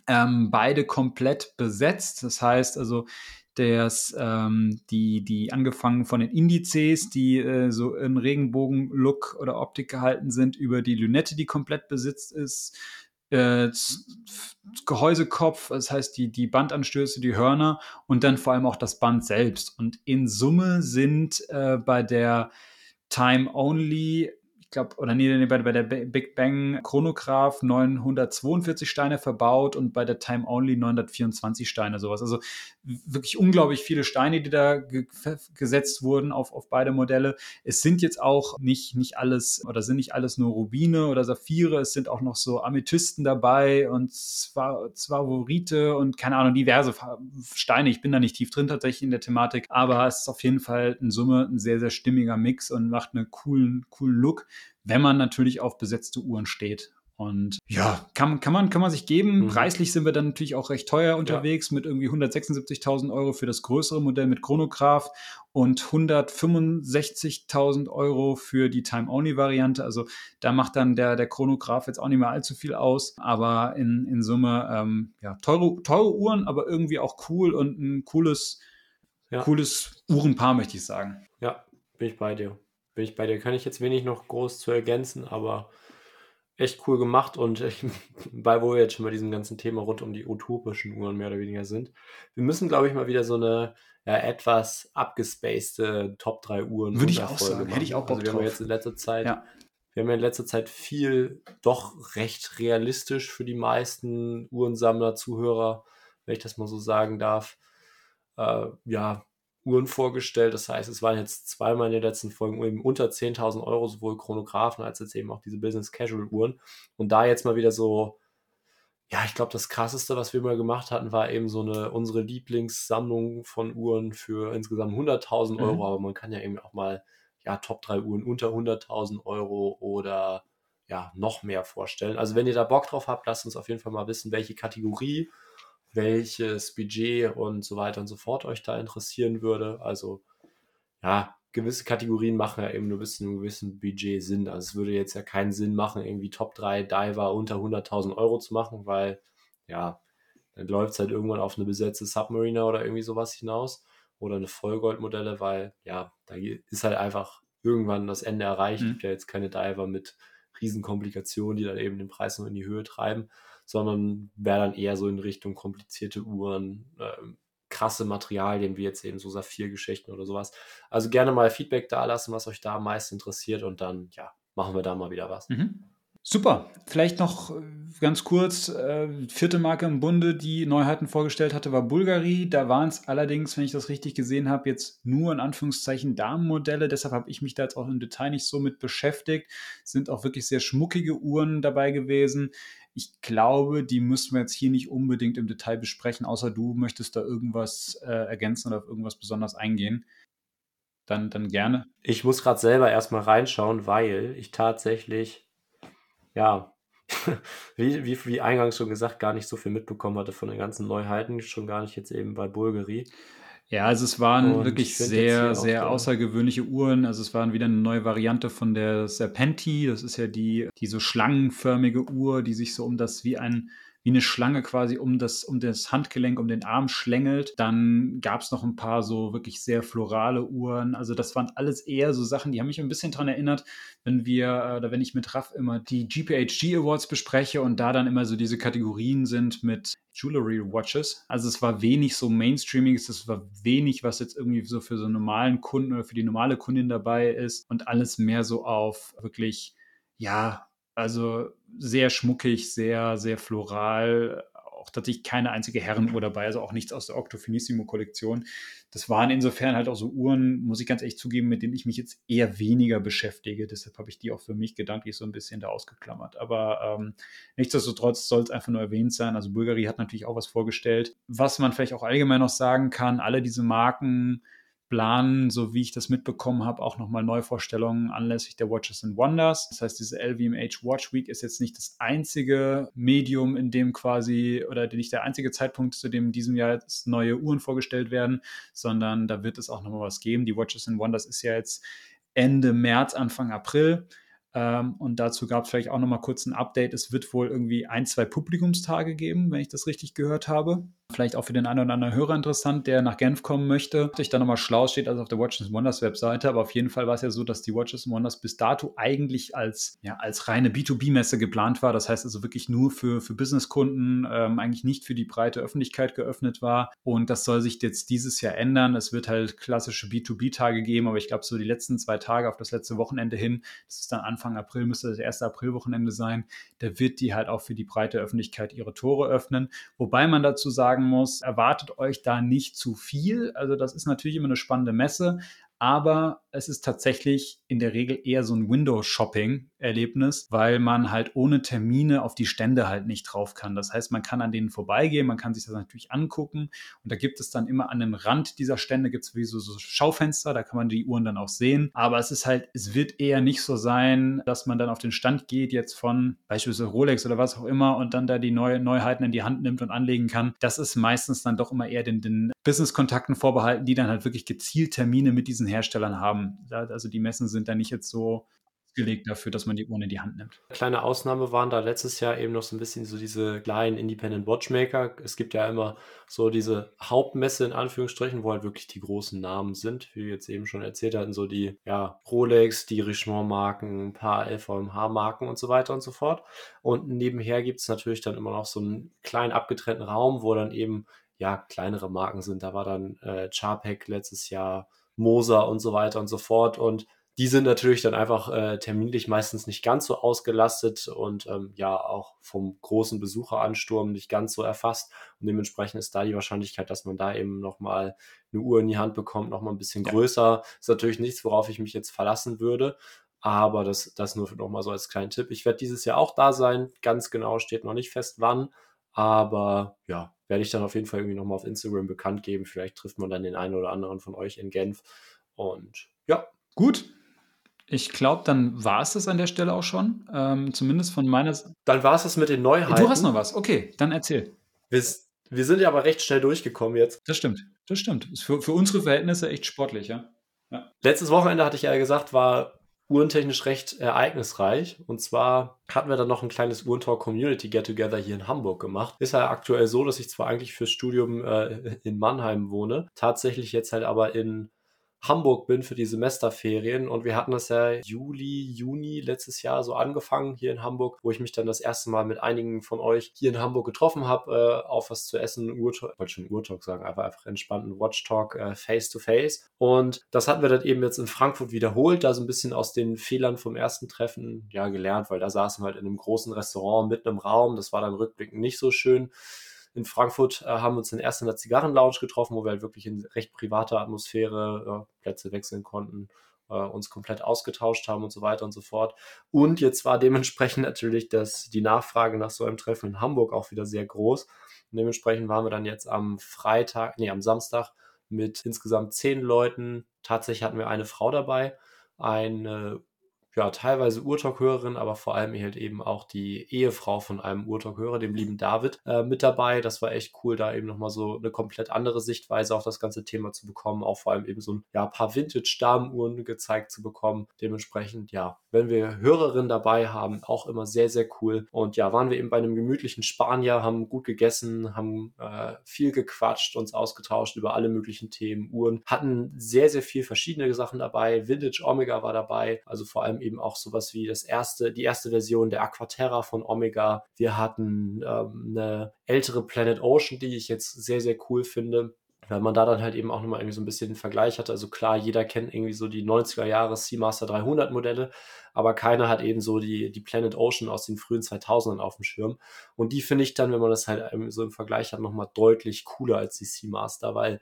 Ähm, beide komplett besetzt. Das heißt also, das, ähm, die, die angefangen von den Indizes, die äh, so in Regenbogen-Look oder Optik gehalten sind, über die Lünette, die komplett besitzt ist, äh, Gehäusekopf, das heißt die, die Bandanstöße, die Hörner und dann vor allem auch das Band selbst. Und in Summe sind äh, bei der Time Only glaube, oder nee, bei, bei der Big Bang Chronograph 942 Steine verbaut und bei der Time Only 924 Steine, sowas. Also wirklich unglaublich viele Steine, die da ge gesetzt wurden auf, auf beide Modelle. Es sind jetzt auch nicht, nicht alles, oder sind nicht alles nur Rubine oder Saphire, es sind auch noch so Amethysten dabei und Zwavorite und keine Ahnung, diverse Steine. Ich bin da nicht tief drin tatsächlich in der Thematik, aber es ist auf jeden Fall in Summe ein sehr, sehr stimmiger Mix und macht einen coolen, coolen Look wenn man natürlich auf besetzte Uhren steht. Und ja, kann, kann, man, kann man sich geben. Mhm. Preislich sind wir dann natürlich auch recht teuer unterwegs ja. mit irgendwie 176.000 Euro für das größere Modell mit Chronograph und 165.000 Euro für die Time-Only-Variante. Also da macht dann der, der Chronograph jetzt auch nicht mehr allzu viel aus. Aber in, in Summe, ähm, ja, teure, teure Uhren, aber irgendwie auch cool und ein cooles, ja. cooles Uhrenpaar, möchte ich sagen. Ja, bin ich bei dir bin ich bei dir. Kann ich jetzt wenig noch groß zu ergänzen, aber echt cool gemacht und ich, (laughs) bei wo wir jetzt schon bei diesem ganzen Thema rund um die utopischen Uhren mehr oder weniger sind. Wir müssen, glaube ich, mal wieder so eine ja, etwas abgespacede Top 3 Uhren. Würde ich auch sagen, machen. hätte ich auch Bock also wir haben jetzt in letzter Zeit, ja. wir haben ja in letzter Zeit viel doch recht realistisch für die meisten Uhrensammler, Zuhörer, wenn ich das mal so sagen darf, äh, ja, Uhren vorgestellt. Das heißt, es waren jetzt zweimal in den letzten Folgen eben unter 10.000 Euro, sowohl Chronographen als jetzt eben auch diese Business Casual Uhren. Und da jetzt mal wieder so, ja, ich glaube, das krasseste, was wir mal gemacht hatten, war eben so eine, unsere Lieblingssammlung von Uhren für insgesamt 100.000 Euro. Mhm. Aber man kann ja eben auch mal, ja, Top 3 Uhren unter 100.000 Euro oder ja, noch mehr vorstellen. Also wenn ihr da Bock drauf habt, lasst uns auf jeden Fall mal wissen, welche Kategorie welches Budget und so weiter und so fort euch da interessieren würde. Also ja, gewisse Kategorien machen ja eben nur bis zu einem gewissen Budget Sinn. Also es würde jetzt ja keinen Sinn machen, irgendwie Top 3 Diver unter 100.000 Euro zu machen, weil ja, dann läuft es halt irgendwann auf eine besetzte Submariner oder irgendwie sowas hinaus oder eine Vollgoldmodelle, weil ja, da ist halt einfach irgendwann das Ende erreicht. Es mhm. gibt ja jetzt keine Diver mit Riesenkomplikationen, die dann eben den Preis noch in die Höhe treiben sondern wäre dann eher so in Richtung komplizierte Uhren, äh, krasse Materialien, wie jetzt eben so Saphir-Geschichten oder sowas. Also gerne mal Feedback da lassen, was euch da am meisten interessiert und dann, ja, machen wir da mal wieder was. Mhm. Super. Vielleicht noch äh, ganz kurz, äh, vierte Marke im Bunde, die Neuheiten vorgestellt hatte, war Bulgari. Da waren es allerdings, wenn ich das richtig gesehen habe, jetzt nur in Anführungszeichen Damenmodelle. Deshalb habe ich mich da jetzt auch im Detail nicht so mit beschäftigt. Sind auch wirklich sehr schmuckige Uhren dabei gewesen. Ich glaube, die müssen wir jetzt hier nicht unbedingt im Detail besprechen, außer du möchtest da irgendwas äh, ergänzen oder auf irgendwas besonders eingehen. Dann, dann gerne. Ich muss gerade selber erstmal reinschauen, weil ich tatsächlich, ja, (laughs) wie, wie, wie eingangs schon gesagt, gar nicht so viel mitbekommen hatte von den ganzen Neuheiten, schon gar nicht jetzt eben bei Bulgari. Ja, also es waren und wirklich sehr, sehr außergewöhnliche Uhren. Also es waren wieder eine neue Variante von der Serpenti. Das ist ja die, die so schlangenförmige Uhr, die sich so um das wie ein wie eine Schlange quasi um das, um das Handgelenk, um den Arm schlängelt. Dann gab es noch ein paar so wirklich sehr florale Uhren. Also das waren alles eher so Sachen, die haben mich ein bisschen daran erinnert, wenn wir, äh, oder wenn ich mit Raff immer die GPHG Awards bespreche und da dann immer so diese Kategorien sind mit Jewelry Watches. Also es war wenig so Mainstreamiges, es war wenig, was jetzt irgendwie so für so normalen Kunden oder für die normale Kundin dabei ist und alles mehr so auf wirklich, ja, also sehr schmuckig, sehr, sehr floral, auch tatsächlich keine einzige Herrenuhr dabei, also auch nichts aus der Octofinissimo-Kollektion. Das waren insofern halt auch so Uhren, muss ich ganz ehrlich zugeben, mit denen ich mich jetzt eher weniger beschäftige. Deshalb habe ich die auch für mich gedanklich so ein bisschen da ausgeklammert. Aber ähm, nichtsdestotrotz soll es einfach nur erwähnt sein. Also Bulgari hat natürlich auch was vorgestellt. Was man vielleicht auch allgemein noch sagen kann, alle diese Marken, planen, so wie ich das mitbekommen habe, auch nochmal Neuvorstellungen anlässlich der Watches and Wonders. Das heißt, diese LVMH Watch Week ist jetzt nicht das einzige Medium, in dem quasi, oder nicht der einzige Zeitpunkt, zu dem in diesem Jahr jetzt neue Uhren vorgestellt werden, sondern da wird es auch nochmal was geben. Die Watches and Wonders ist ja jetzt Ende März, Anfang April. Ähm, und dazu gab es vielleicht auch nochmal kurz ein Update. Es wird wohl irgendwie ein, zwei Publikumstage geben, wenn ich das richtig gehört habe vielleicht auch für den einen oder anderen Hörer interessant, der nach Genf kommen möchte. Sich da nochmal schlau steht, also auf der Watches Wonders Webseite. Aber auf jeden Fall war es ja so, dass die Watches Wonders bis dato eigentlich als, ja, als reine B2B-Messe geplant war. Das heißt also wirklich nur für, für Businesskunden, ähm, eigentlich nicht für die breite Öffentlichkeit geöffnet war. Und das soll sich jetzt dieses Jahr ändern. Es wird halt klassische B2B-Tage geben, aber ich glaube, so die letzten zwei Tage auf das letzte Wochenende hin, das ist dann Anfang April, müsste das erste Aprilwochenende sein, da wird die halt auch für die breite Öffentlichkeit ihre Tore öffnen. Wobei man dazu sagen muss, erwartet euch da nicht zu viel. Also das ist natürlich immer eine spannende Messe, aber es ist tatsächlich in der Regel eher so ein Window-Shopping-Erlebnis, weil man halt ohne Termine auf die Stände halt nicht drauf kann. Das heißt, man kann an denen vorbeigehen, man kann sich das natürlich angucken und da gibt es dann immer an dem Rand dieser Stände gibt es wie so, so Schaufenster, da kann man die Uhren dann auch sehen. Aber es ist halt, es wird eher nicht so sein, dass man dann auf den Stand geht jetzt von beispielsweise Rolex oder was auch immer und dann da die neue, Neuheiten in die Hand nimmt und anlegen kann. Das ist meistens dann doch immer eher den, den Business-Kontakten vorbehalten, die dann halt wirklich gezielt Termine mit diesen Herstellern haben. Also die Messen sind da nicht jetzt so gelegt dafür, dass man die Uhren in die Hand nimmt. Kleine Ausnahme waren da letztes Jahr eben noch so ein bisschen so diese kleinen Independent Watchmaker. Es gibt ja immer so diese Hauptmesse in Anführungsstrichen, wo halt wirklich die großen Namen sind, wie wir jetzt eben schon erzählt hatten, so die ja, Rolex, die Richemont-Marken, ein paar LVMH-Marken und so weiter und so fort. Und nebenher gibt es natürlich dann immer noch so einen kleinen abgetrennten Raum, wo dann eben ja kleinere Marken sind. Da war dann äh, Charpek letztes Jahr, Moser und so weiter und so fort. Und die sind natürlich dann einfach äh, terminlich meistens nicht ganz so ausgelastet und ähm, ja auch vom großen Besucheransturm nicht ganz so erfasst. Und dementsprechend ist da die Wahrscheinlichkeit, dass man da eben nochmal eine Uhr in die Hand bekommt, nochmal ein bisschen ja. größer. Ist natürlich nichts, worauf ich mich jetzt verlassen würde. Aber das, das nur nochmal so als kleinen Tipp. Ich werde dieses Jahr auch da sein. Ganz genau steht noch nicht fest, wann. Aber ja, werde ich dann auf jeden Fall irgendwie nochmal auf Instagram bekannt geben. Vielleicht trifft man dann den einen oder anderen von euch in Genf. Und ja. Gut. Ich glaube, dann war es das an der Stelle auch schon. Ähm, zumindest von meiner Seite. Dann war es das mit den Neuheiten. Du hast noch was. Okay, dann erzähl. Wir, wir sind ja aber recht schnell durchgekommen jetzt. Das stimmt. Das stimmt. Ist für, für unsere Verhältnisse echt sportlich, ja? ja. Letztes Wochenende hatte ich ja gesagt, war uhrentechnisch recht ereignisreich. Und zwar hatten wir dann noch ein kleines Uhrentalk Community Get Together hier in Hamburg gemacht. Ist ja aktuell so, dass ich zwar eigentlich fürs Studium äh, in Mannheim wohne, tatsächlich jetzt halt aber in Hamburg bin für die Semesterferien. Und wir hatten das ja Juli, Juni letztes Jahr so angefangen hier in Hamburg, wo ich mich dann das erste Mal mit einigen von euch hier in Hamburg getroffen habe, äh, auf was zu essen, Urtalk, wollte schon Urtalk sagen, aber einfach entspannten Watchtalk äh, face to face. Und das hatten wir dann eben jetzt in Frankfurt wiederholt, da so ein bisschen aus den Fehlern vom ersten Treffen ja gelernt, weil da saßen wir halt in einem großen Restaurant mitten im Raum, das war dann rückblickend nicht so schön in Frankfurt äh, haben wir uns dann erst in der Zigarrenlounge getroffen, wo wir halt wirklich in recht privater Atmosphäre äh, Plätze wechseln konnten, äh, uns komplett ausgetauscht haben und so weiter und so fort. Und jetzt war dementsprechend natürlich das, die Nachfrage nach so einem Treffen in Hamburg auch wieder sehr groß. Und dementsprechend waren wir dann jetzt am Freitag, nee, am Samstag mit insgesamt zehn Leuten. Tatsächlich hatten wir eine Frau dabei, eine ja, teilweise Urtalk-Hörerin, aber vor allem halt eben auch die Ehefrau von einem Urtalk-Hörer, dem lieben David, äh, mit dabei. Das war echt cool, da eben nochmal so eine komplett andere Sichtweise auf das ganze Thema zu bekommen, auch vor allem eben so ein ja, paar Vintage-Damenuhren gezeigt zu bekommen. Dementsprechend, ja, wenn wir Hörerinnen dabei haben, auch immer sehr, sehr cool. Und ja, waren wir eben bei einem gemütlichen Spanier, haben gut gegessen, haben äh, viel gequatscht, uns ausgetauscht über alle möglichen Themen, Uhren, hatten sehr, sehr viel verschiedene Sachen dabei. Vintage Omega war dabei, also vor allem eben auch sowas wie das erste, die erste Version der Aquaterra von Omega. Wir hatten ähm, eine ältere Planet Ocean, die ich jetzt sehr, sehr cool finde weil man da dann halt eben auch nochmal irgendwie so ein bisschen einen Vergleich hatte. Also klar, jeder kennt irgendwie so die 90er Jahre Seamaster 300 Modelle, aber keiner hat eben so die, die Planet Ocean aus den frühen 2000ern auf dem Schirm. Und die finde ich dann, wenn man das halt so im Vergleich hat, nochmal deutlich cooler als die Seamaster, weil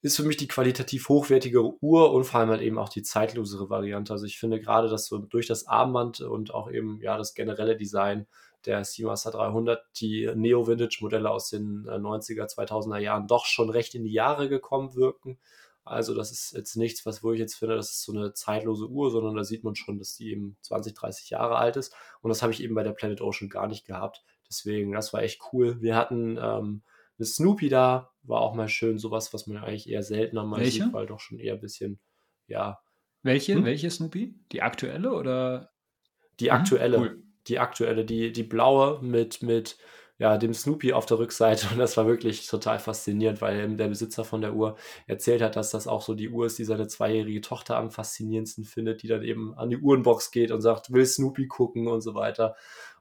ist für mich die qualitativ hochwertigere Uhr und vor allem halt eben auch die zeitlosere Variante. Also ich finde gerade, dass so durch das Armband und auch eben ja das generelle Design der Seamaster 300 die Neo-Vintage-Modelle aus den 90er, äh, 2000er Jahren doch schon recht in die Jahre gekommen wirken. Also das ist jetzt nichts, was wo ich jetzt finde, das ist so eine zeitlose Uhr, sondern da sieht man schon, dass die eben 20, 30 Jahre alt ist. Und das habe ich eben bei der Planet Ocean gar nicht gehabt. Deswegen, das war echt cool. Wir hatten ähm, eine Snoopy da, war auch mal schön, sowas, was man eigentlich eher seltener mal Welche? sieht, weil doch schon eher ein bisschen, ja. Welche? Hm? Welche Snoopy? Die aktuelle oder? Die aktuelle. Mhm, cool die aktuelle, die, die blaue mit, mit ja, dem Snoopy auf der Rückseite. Und das war wirklich total faszinierend, weil der Besitzer von der Uhr erzählt hat, dass das auch so die Uhr ist, die seine zweijährige Tochter am faszinierendsten findet, die dann eben an die Uhrenbox geht und sagt, will Snoopy gucken und so weiter.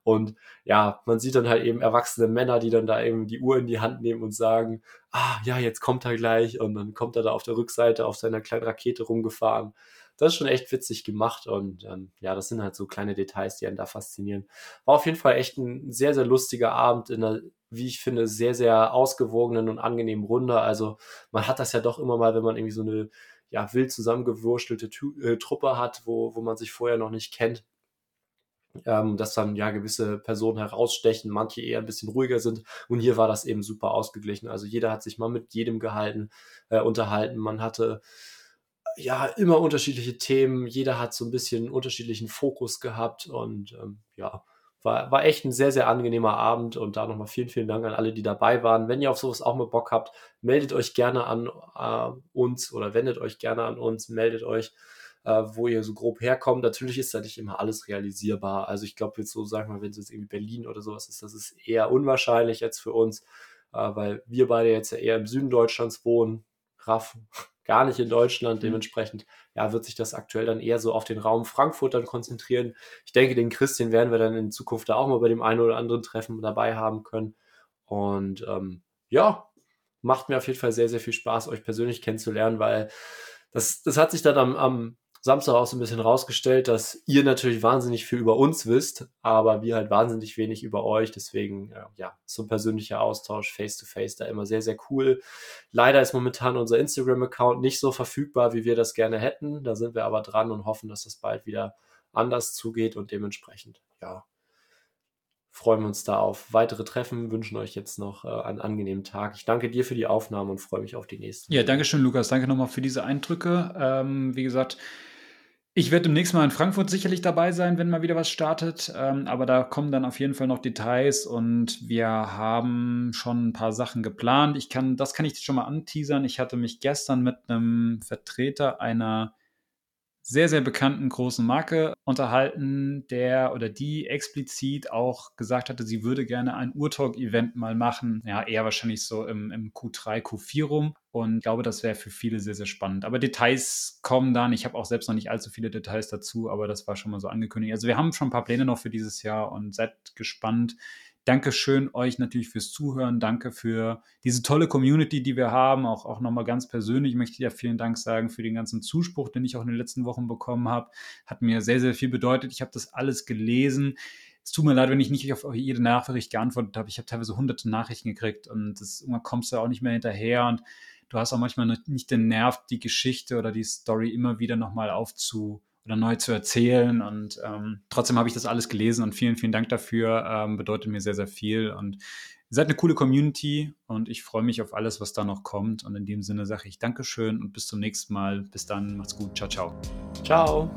Und ja, man sieht dann halt eben erwachsene Männer, die dann da eben die Uhr in die Hand nehmen und sagen, ah ja, jetzt kommt er gleich. Und dann kommt er da auf der Rückseite auf seiner kleinen Rakete rumgefahren das ist schon echt witzig gemacht und ähm, ja, das sind halt so kleine Details, die einen da faszinieren. War auf jeden Fall echt ein sehr, sehr lustiger Abend in einer, wie ich finde, sehr, sehr ausgewogenen und angenehmen Runde. Also man hat das ja doch immer mal, wenn man irgendwie so eine ja, wild zusammengewurstelte äh, Truppe hat, wo, wo man sich vorher noch nicht kennt. Ähm, dass dann ja gewisse Personen herausstechen, manche eher ein bisschen ruhiger sind. Und hier war das eben super ausgeglichen. Also jeder hat sich mal mit jedem gehalten, äh, unterhalten. Man hatte ja, immer unterschiedliche Themen. Jeder hat so ein bisschen unterschiedlichen Fokus gehabt und ähm, ja, war, war echt ein sehr, sehr angenehmer Abend und da nochmal vielen, vielen Dank an alle, die dabei waren. Wenn ihr auf sowas auch mal Bock habt, meldet euch gerne an äh, uns oder wendet euch gerne an uns, meldet euch, äh, wo ihr so grob herkommt. Natürlich ist da nicht immer alles realisierbar. Also ich glaube jetzt so, sagen wir, wenn es jetzt irgendwie Berlin oder sowas ist, das ist eher unwahrscheinlich jetzt für uns, äh, weil wir beide jetzt ja eher im Süden Deutschlands wohnen. Raff (laughs) gar nicht in Deutschland. Mhm. Dementsprechend ja, wird sich das aktuell dann eher so auf den Raum Frankfurt dann konzentrieren. Ich denke, den Christian werden wir dann in Zukunft da auch mal bei dem einen oder anderen Treffen dabei haben können. Und ähm, ja, macht mir auf jeden Fall sehr, sehr viel Spaß, euch persönlich kennenzulernen, weil das, das hat sich dann am, am Samstag auch so ein bisschen rausgestellt, dass ihr natürlich wahnsinnig viel über uns wisst, aber wir halt wahnsinnig wenig über euch. Deswegen, äh, ja, so ein persönlicher Austausch face-to-face -face da immer sehr, sehr cool. Leider ist momentan unser Instagram-Account nicht so verfügbar, wie wir das gerne hätten. Da sind wir aber dran und hoffen, dass das bald wieder anders zugeht und dementsprechend, ja, freuen wir uns da auf weitere Treffen, wünschen euch jetzt noch äh, einen angenehmen Tag. Ich danke dir für die Aufnahme und freue mich auf die nächsten. Ja, danke schön, Lukas. Danke nochmal für diese Eindrücke. Ähm, wie gesagt, ich werde demnächst mal in Frankfurt sicherlich dabei sein, wenn mal wieder was startet. Ähm, aber da kommen dann auf jeden Fall noch Details und wir haben schon ein paar Sachen geplant. Ich kann, das kann ich schon mal anteasern. Ich hatte mich gestern mit einem Vertreter einer sehr, sehr bekannten großen Marke unterhalten, der oder die explizit auch gesagt hatte, sie würde gerne ein Urtalk-Event mal machen. Ja, eher wahrscheinlich so im, im Q3, Q4 rum. Und ich glaube, das wäre für viele sehr, sehr spannend. Aber Details kommen dann. Ich habe auch selbst noch nicht allzu viele Details dazu, aber das war schon mal so angekündigt. Also wir haben schon ein paar Pläne noch für dieses Jahr und seid gespannt, Dankeschön euch natürlich fürs Zuhören. Danke für diese tolle Community, die wir haben. Auch, auch nochmal ganz persönlich möchte ich ja vielen Dank sagen für den ganzen Zuspruch, den ich auch in den letzten Wochen bekommen habe. Hat mir sehr, sehr viel bedeutet. Ich habe das alles gelesen. Es tut mir leid, wenn ich nicht auf jede Nachricht geantwortet habe. Ich habe teilweise hunderte Nachrichten gekriegt und das, irgendwann kommst du auch nicht mehr hinterher und du hast auch manchmal nicht den Nerv, die Geschichte oder die Story immer wieder nochmal aufzu oder neu zu erzählen. Und ähm, trotzdem habe ich das alles gelesen und vielen, vielen Dank dafür. Ähm, bedeutet mir sehr, sehr viel. Und ihr seid eine coole Community und ich freue mich auf alles, was da noch kommt. Und in dem Sinne sage ich Dankeschön und bis zum nächsten Mal. Bis dann, macht's gut. Ciao, ciao. Ciao.